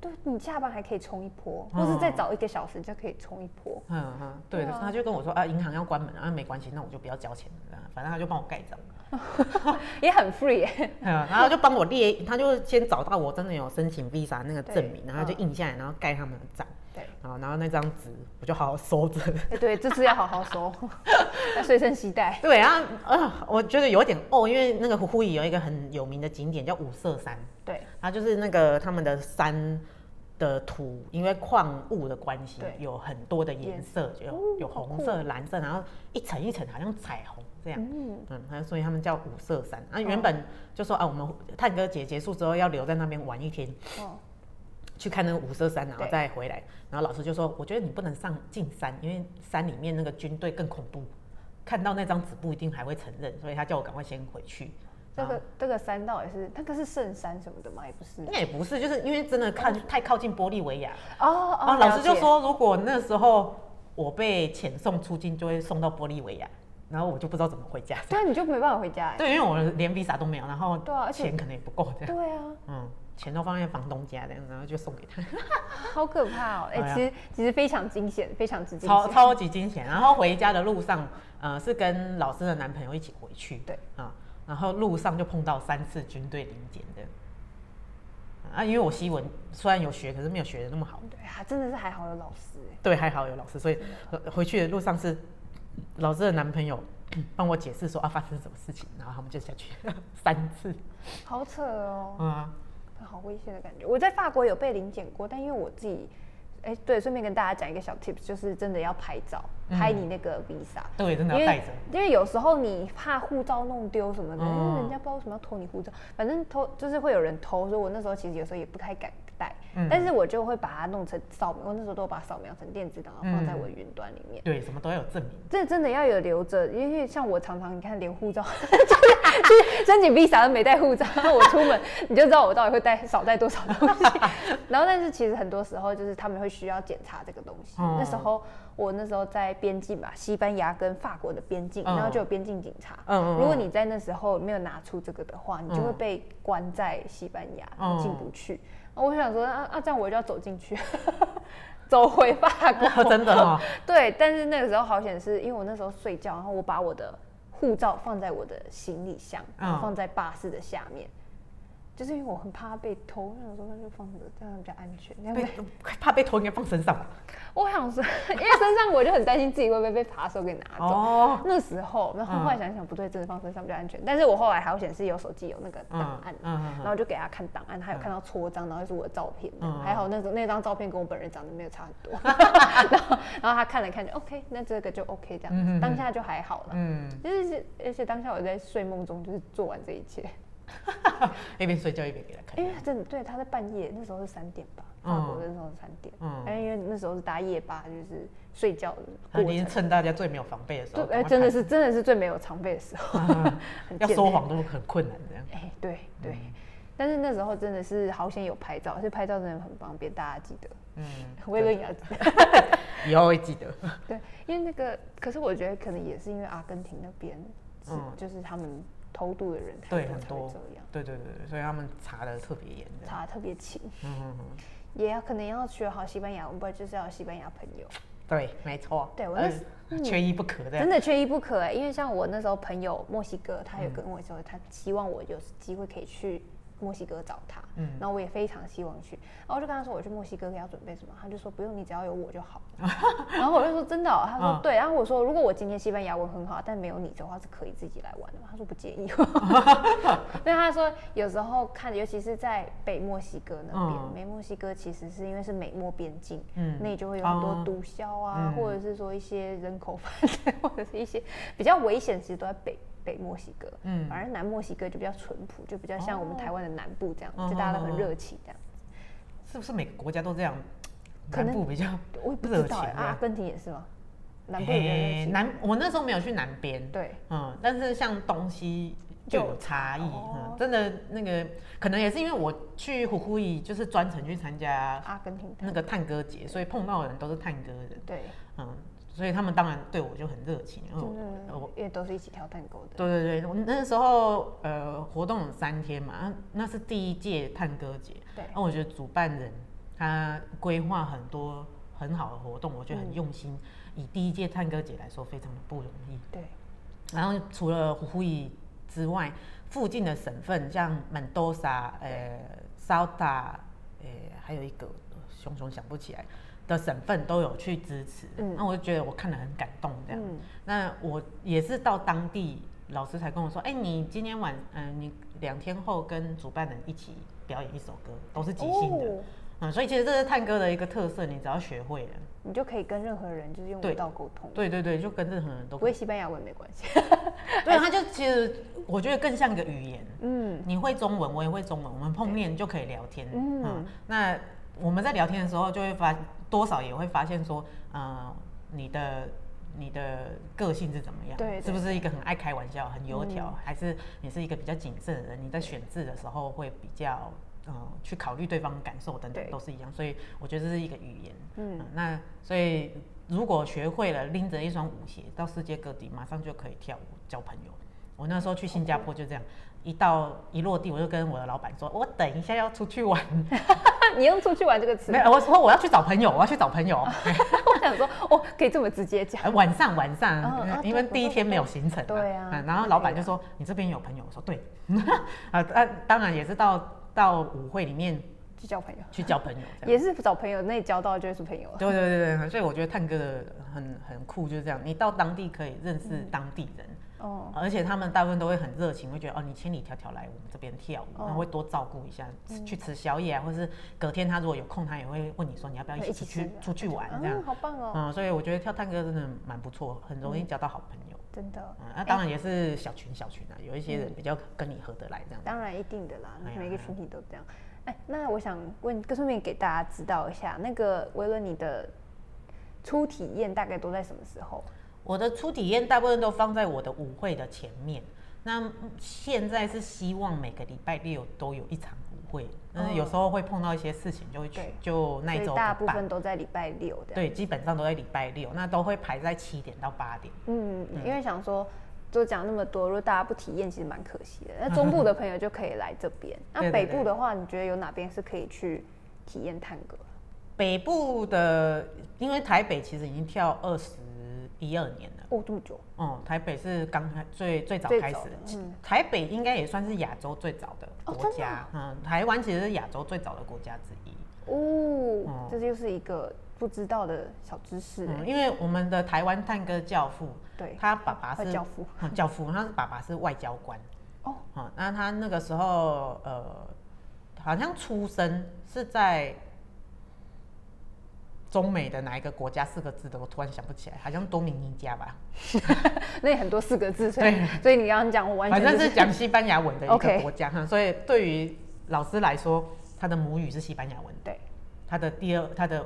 S2: 对，你下班还可以冲一波，或是再早一个小时就可以冲一波。
S3: 嗯嗯，对的，他就跟我说啊，银行要关门啊，没关系，那我就不要交钱了，反正他就帮我盖章。
S2: 也很 free，
S3: 然后就帮我列，他就先找到我真的有申请 visa 那个证明，然后就印下来，然后盖他们的章。对，然后然后那张纸我就好好收着。
S2: 对，这次要好好收，要随身携带。
S3: 对啊，啊，我觉得有点哦，因为那个呼宜有一个很有名的景点叫五色山。
S2: 对，
S3: 它就是那个他们的山的土，因为矿物的关系，有很多的颜色，有有红色、蓝色，然后一层一层好像彩虹。这样，嗯嗯，所以他们叫五色山。啊，原本就说啊，我们探戈节结束之后要留在那边玩一天，哦，去看那个五色山，然后再回来。然后老师就说，我觉得你不能上进山，因为山里面那个军队更恐怖，看到那张纸不一定还会承认，所以他叫我赶快先回去。
S2: 这个这个山到底是那个是圣山什么的吗？也不是，
S3: 那也不是，就是因为真的看太靠近玻利维亚。哦哦，老师就说，如果那时候我被遣送出境，就会送到玻利维亚。然后我就不知道怎么回家。
S2: 对，你就没办法回家。
S3: 对，因为我连 visa 都没有，然后
S2: 对啊，
S3: 钱可能也不够这样。
S2: 对啊，
S3: 嗯，钱都放在房东家这样，然后就送给他。
S2: 好可怕哦！哎，其实其实非常惊险，非常之惊险，
S3: 超超级惊险。然后回家的路上，呃，是跟老师的男朋友一起回去。
S2: 对
S3: 啊，然后路上就碰到三次军队临检的。啊，因为我西文虽然有学，可是没有学的那么好。
S2: 对啊，真的是还好有老师。
S3: 对，还好有老师，所以回去的路上是。老师的男朋友帮我解释说啊发生什么事情，然后他们就下去 三次，
S2: 好扯哦，嗯，好危险的感觉。我在法国有被临检过，但因为我自己。哎，对，顺便跟大家讲一个小 tips，就是真的要拍照，拍你那个 visa，
S3: 对，真的要带着。
S2: 因为有时候你怕护照弄丢什么的，因为人家不知道为什么要偷你护照，反正偷就是会有人偷，所以我那时候其实有时候也不太敢带，但是我就会把它弄成扫描，我那时候都把扫描成电子档，然后放在我云端里面。
S3: 对，什么都要有证明。
S2: 这真的要有留着，因为像我常常你看连护照，就是申请 visa 都没带护照，我出门你就知道我到底会带少带多少东西。然后，但是其实很多时候就是他们会。需要检查这个东西。那时候我那时候在边境嘛，西班牙跟法国的边境，然后就有边境警察。嗯如果你在那时候没有拿出这个的话，你就会被关在西班牙，进不去。我想说啊啊，这样我就要走进去，走回法国。
S3: 真的吗？
S2: 对，但是那个时候好险，是因为我那时候睡觉，然后我把我的护照放在我的行李箱，放在巴士的下面。就是因为我很怕被偷，我想说那就放着，这样比较安全。
S3: 被怕被偷应该放身上。
S2: 我想说，因为身上我就很担心自己会不会被扒手给拿走。哦。那时候，然后后来想想不对，真的放身上比较安全。但是我后来还显示有手机有那个档案，然后就给他看档案，他有看到戳章，然后是我的照片。还好那那张照片跟我本人长得没有差很多。然后然后他看了看就 OK，那这个就 OK 这样，当下就还好了。嗯。就是而且当下我在睡梦中就是做完这一切。
S3: 一边睡觉一边给他看，因
S2: 为真的对他在半夜，那时候是三点吧，法国那时候是三点，嗯，因为那时候是搭夜巴，就是睡觉的过
S3: 程，趁大家最没有防备的时候，哎，
S2: 真的是真的是最没有防备的时候，
S3: 要说谎都很困难这样，哎，
S2: 对对，但是那时候真的是好险有拍照，而且拍照真的很方便，大家记得。嗯，威伦也要记
S3: 得，以后会记得。
S2: 对，因为那个，可是我觉得可能也是因为阿根廷那边，嗯，就是他们偷渡的人
S3: 对很多这样，对对对对，所以他们查的特别严，
S2: 查的特别勤。嗯嗯嗯，也要可能要学好西班牙文，不然就是要西班牙朋友。
S3: 对，没错。
S2: 对我
S3: 那缺一不可的，
S2: 真的缺一不可哎，因为像我那时候朋友墨西哥，他有跟我说，他希望我有机会可以去。墨西哥找他，嗯，然后我也非常希望去，然后我就跟他说我去墨西哥要准备什么，他就说不用，你只要有我就好。然后我就说真的，他说对，然后我说如果我今天西班牙文很好，但没有你的话是可以自己来玩的嘛？他说不介意。对，他说有时候看，尤其是在北墨西哥那边，北墨西哥其实是因为是美墨边境，嗯，那里就会有很多毒枭啊，或者是说一些人口贩子，或者是一些比较危险，其实都在北。北墨西哥，嗯，反正南墨西哥就比较淳朴，就比较像我们台湾的南部这样，就大家都很热情这样。
S3: 子。是不是每个国家都这样？南部比较
S2: 我也不知道，阿根廷也是吗？南部也
S3: 南，我那时候没有去南边，
S2: 对，
S3: 嗯，但是像东西就有差异，嗯，真的那个可能也是因为我去虎呼伊，就是专程去参加
S2: 阿根廷
S3: 那个探戈节，所以碰到的人都是探戈人，
S2: 对，嗯。
S3: 所以他们当然对我就很热情，
S2: 我因为都是一起跳探戈的。
S3: 对对对，我那时候呃活动有三天嘛，那是第一届探戈节。
S2: 对。
S3: 那我觉得主办人他规划很多很好的活动，我觉得很用心。以第一届探戈节来说，非常的不容易。
S2: 对。
S3: 然后除了胡伊之外，附近的省份像曼多萨、呃、绍达，呃，还有一个熊熊想不起来。的省份都有去支持，那我就觉得我看了很感动，这样。那我也是到当地，老师才跟我说，哎，你今天晚，嗯，你两天后跟主办人一起表演一首歌，都是即兴的，嗯，所以其实这是探戈的一个特色，你只要学会了，
S2: 你就可以跟任何人就是用舞蹈沟通。
S3: 对对对，就跟任何人都
S2: 不会西班牙文没关系。
S3: 对，他就其实我觉得更像一个语言，嗯，你会中文，我也会中文，我们碰面就可以聊天，嗯，那我们在聊天的时候就会发。多少也会发现说，呃，你的你的个性是怎么样？
S2: 对，
S3: 是不是一个很爱开玩笑、很油条，还是你是一个比较谨慎的人？你在选字的时候会比较，嗯，去考虑对方感受等等，都是一样。所以我觉得这是一个语言。嗯，那所以如果学会了拎着一双舞鞋到世界各地，马上就可以跳舞交朋友。我那时候去新加坡就这样。一到一落地，我就跟我的老板说：“我等一下要出去玩。”
S2: 你用“出去玩”这个词？
S3: 没有，我说我要去找朋友，我要去找朋友。
S2: 我想说，哦，可以这么直接讲。
S3: 晚上，晚上，因为第一天没有行程。
S2: 对啊。
S3: 然后老板就说：“你这边有朋友？”我说：“对。”啊，当当然也是到到舞会里面
S2: 去交朋友，
S3: 去交朋友，
S2: 也是找朋友，那交到就是朋友。
S3: 对对对对，所以我觉得探哥的很很酷，就是这样。你到当地可以认识当地人。哦，而且他们大部分都会很热情，会觉得哦，你千里迢迢来我们这边跳舞，然后会多照顾一下，去吃宵夜啊，或者是隔天他如果有空，他也会问你说你要不要一起去出去玩这样，
S2: 好棒哦。
S3: 嗯，所以我觉得跳探戈真的蛮不错，很容易交到好朋友。
S2: 真的。
S3: 那当然也是小群小群啊，有一些人比较跟你合得来这样。
S2: 当然一定的啦，每个群体都这样。哎，那我想问，顺便给大家知道一下，那个维伦你的初体验大概都在什么时候？
S3: 我的初体验大部分都放在我的舞会的前面。那现在是希望每个礼拜六都有一场舞会，但是有时候会碰到一些事情，就会去就那一周
S2: 大部分都在礼拜六的。
S3: 对，基本上都在礼拜六，那都会排在七点到八点。
S2: 嗯，因为想说，就讲那么多，如果大家不体验，其实蛮可惜的。那中部 的朋友就可以来这边。那北部的话，你觉得有哪边是可以去体验探戈？
S3: 北部的，因为台北其实已经跳二十。一二年了
S2: 哦，这么久。
S3: 嗯，台北是刚开最最早开始，嗯，台北应该也算是亚洲最早的国家。嗯，台湾其实是亚洲最早的国家之一。
S2: 哦，这就是一个不知道的小知识。
S3: 嗯，因为我们的台湾探戈教父，
S2: 对，
S3: 他爸爸是
S2: 教父，
S3: 教父，他是爸爸是外交官。哦，嗯，那他那个时候呃，好像出生是在。中美的哪一个国家四个字的？我突然想不起来，好像多米尼加吧。
S2: 那很多四个字，所以所以你刚刚讲，我完全
S3: 反正是讲西班牙文的一个 国家哈。所以对于老师来说，他的母语是西班牙文，
S2: 对，
S3: 他的第二他的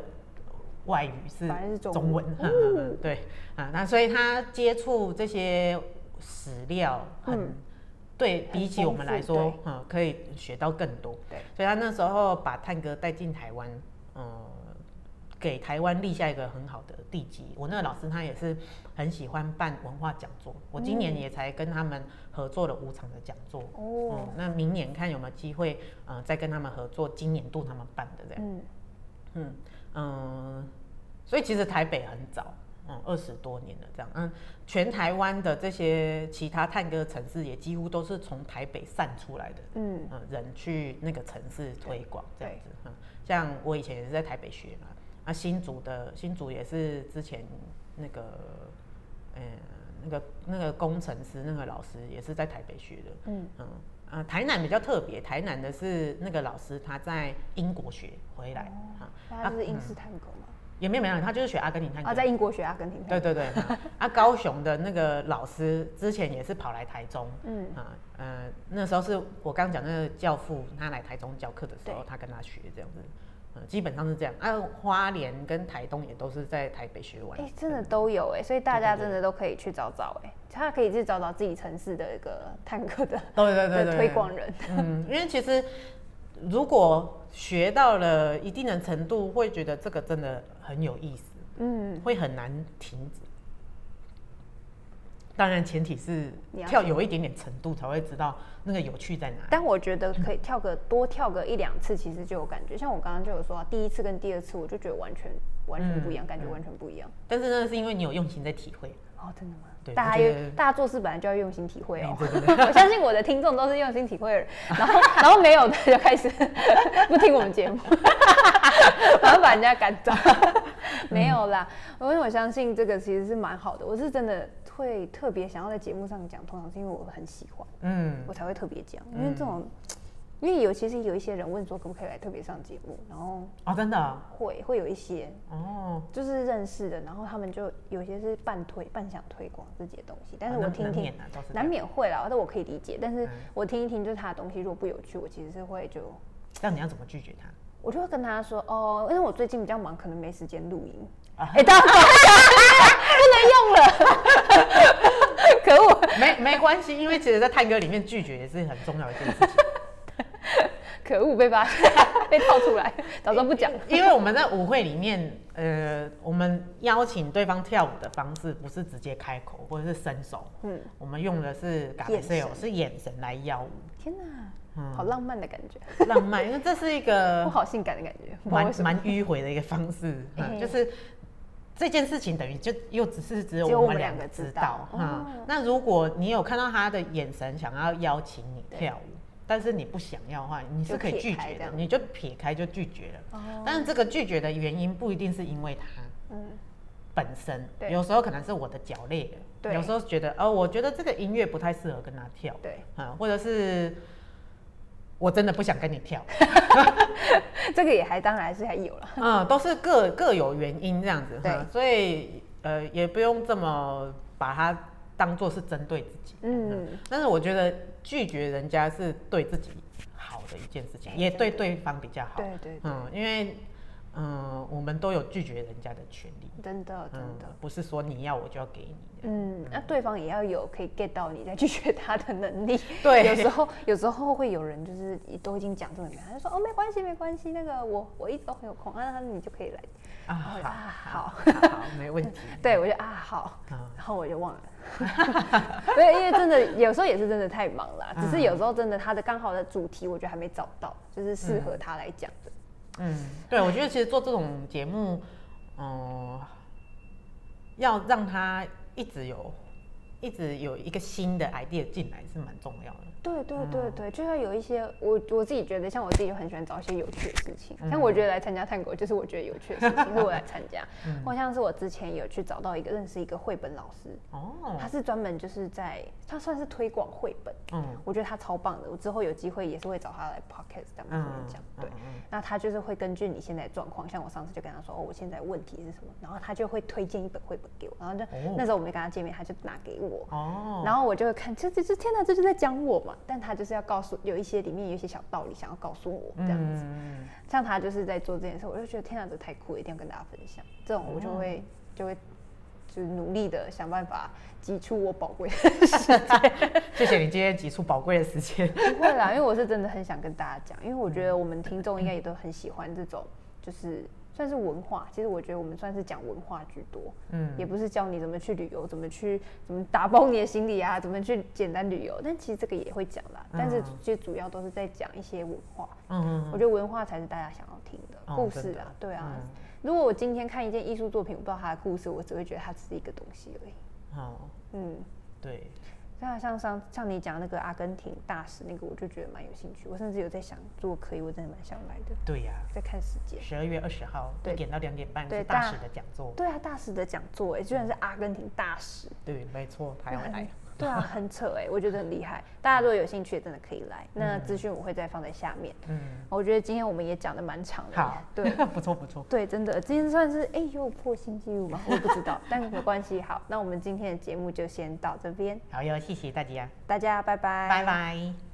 S3: 外语是中文，对啊。那所以他接触这些史料很对比起我们来说，嗯，可以学到更多。
S2: 对，
S3: 所以他那时候把探戈带进台湾，嗯，给台湾立下一个很好的地基。我那个老师他也是很喜欢办文化讲座，我今年也才跟他们合作了五场的讲座。哦，那明年看有没有机会，呃，再跟他们合作，今年度他们办的这样。嗯嗯嗯，所以其实台北很早。嗯，二十多年了，这样，嗯，全台湾的这些其他探戈城市也几乎都是从台北散出来的，嗯嗯，人去那个城市推广这样子，嗯，像我以前也是在台北学嘛，啊，新竹的新竹也是之前那个，嗯，那个那个工程师那个老师也是在台北学的，嗯嗯，啊，台南比较特别，台南的是那个老师他在英国学回来，
S2: 哈，他是英式探戈吗？
S3: 也没有没有，他就是学阿根廷探戈。
S2: 啊，在英国学阿根廷。
S3: 对对对，啊，高雄的那个老师之前也是跑来台中，嗯啊呃，那时候是我刚讲那个教父，他来台中教课的时候，他跟他学这样子，嗯，基本上是这样。啊，花莲跟台东也都是在台北学完。
S2: 哎，真的都有哎，所以大家真的都可以去找找哎，他可以去找找自己城市的一个探戈的，
S3: 对对对对，
S2: 推广人。
S3: 嗯，因为其实如果学到了一定的程度，会觉得这个真的。很有意思，嗯，会很难停止。当然，前提是跳有一点点程度才会知道那个有趣在哪。
S2: 但我觉得可以跳个多跳个一两次，其实就有感觉。像我刚刚就有说，第一次跟第二次，我就觉得完全完全不一样，感觉完全不一样。
S3: 但是那是因为你有用心在体会。
S2: 哦，真的吗？对，大家大家做事本来就要用心体会哦。我相信我的听众都是用心体会的人，然后然后没有的就开始 不听我们节目，然后把人家赶走。没有啦，因为我相信这个其实是蛮好的。我是真的会特别想要在节目上讲，通常是因为我很喜欢，嗯，我才会特别讲。因为这种，因为有其实有一些人问说可不可以来特别上节目，然后
S3: 啊，真的
S2: 会会有一些哦，就是认识的，然后他们就有些是半推半想推广自己的东西，但是我听听难免会啦，但我可以理解，但是我听一听就是他的东西如果不有趣，我其实是会就，
S3: 那你要怎么拒绝他？
S2: 我就会跟他说哦，因为我最近比较忙，可能没时间录音。哎，大家不能用了，可恶！
S3: 没没关系，因为其实，在探戈里面拒绝也是很重要的一件事情。
S2: 可恶，被发现，被套出来，早说不讲。
S3: 因为我们在舞会里面，呃，我们邀请对方跳舞的方式不是直接开口或者是伸手，嗯，我们用的是眼神，是眼神来邀舞。
S2: 天哪！好浪漫的感觉，
S3: 浪漫，因为这是一个
S2: 不好性感的感觉，
S3: 蛮蛮迂回的一个方式，就是这件事情等于就又只是只有我们两个知道哈。那如果你有看到他的眼神想要邀请你跳舞，但是你不想要的话，你是可以拒绝的，你就撇开就拒绝了。但是这个拒绝的原因不一定是因为他本身，有时候可能是我的脚累了，有时候觉得哦，我觉得这个音乐不太适合跟他跳，
S2: 对，
S3: 啊，或者是。我真的不想跟你跳，
S2: 这个也还当然是还有了，
S3: 嗯，都是各各有原因这样子，对，所以呃也不用这么把它当做是针对自己，嗯，但是我觉得拒绝人家是对自己好的一件事情，也对对方比较好，
S2: 对对，嗯，
S3: 因为。嗯，我们都有拒绝人家的权利，
S2: 真的，真的
S3: 不是说你要我就要给你。
S2: 嗯，那对方也要有可以 get 到你在拒绝他的能力。
S3: 对，
S2: 有时候有时候会有人就是都已经讲这么明，他就说哦没关系没关系，那个我我一直都很有空，那你就可以来。啊
S3: 好，好，没问题。
S2: 对，我就啊好，然后我就忘了。对，因为真的有时候也是真的太忙了，只是有时候真的他的刚好的主题我觉得还没找到，就是适合他来讲的。
S3: 嗯，嗯对，我觉得其实做这种节目，嗯，要让他一直有，一直有一个新的 idea 进来是蛮重要的。
S2: 对对对对，就要有一些我我自己觉得，像我自己就很喜欢找一些有趣的事情。像我觉得来参加探戈，就是我觉得有趣的事情，所以我来参加。或像是我之前有去找到一个认识一个绘本老师，哦，他是专门就是在他算是推广绘本，嗯，我觉得他超棒的。我之后有机会也是会找他来 podcast 这样讲，对。那他就是会根据你现在状况，像我上次就跟他说，哦，我现在问题是什么，然后他就会推荐一本绘本给我，然后就那时候我没跟他见面，他就拿给我，哦，然后我就会看，这这这天哪，这就在讲我嘛。但他就是要告诉有一些里面有一些小道理，想要告诉我这样子。像他就是在做这件事，我就觉得天哪，这太酷了，一定要跟大家分享。这种我就会就会就是努力的想办法挤出我宝贵的时间。
S3: 谢谢你今天挤出宝贵的时间。
S2: 不会啦，因为我是真的很想跟大家讲，因为我觉得我们听众应该也都很喜欢这种，就是算是文化。其实我觉得我们算是讲文化居多，嗯，也不是教你怎么去旅游，怎么去怎么打包你的行李啊，怎么去简单旅游。但其实这个也会讲啦，但是其实主要都是在讲一些文化。嗯，我觉得文化才是大家想要听的故事啊，对啊。如果我今天看一件艺术作品，我不知道它的故事，我只会觉得它只是一个东西而已。哦，
S3: 嗯，对。
S2: 那像像像你讲那个阿根廷大使那个，我就觉得蛮有兴趣。我甚至有在想，如果可以，我真的蛮想来的。
S3: 对呀，
S2: 在看时间，
S3: 十二月二十号，一，点到两点半是大使的讲座。
S2: 对啊，大使的讲座，哎，居然是阿根廷大使。
S3: 对，没错，他要来。
S2: 对啊，很扯哎，我觉得很厉害。大家如果有兴趣，真的可以来。那资讯我会再放在下面。嗯，我觉得今天我们也讲的蛮长的。
S3: 好，
S2: 对，
S3: 不错不错。
S2: 对，真的，今天算是哎又破新纪录嘛？我不知道，但是没关系。好，那我们今天的节目就先到这边。
S3: 好哟，谢谢大家，
S2: 大家拜拜，
S3: 拜拜。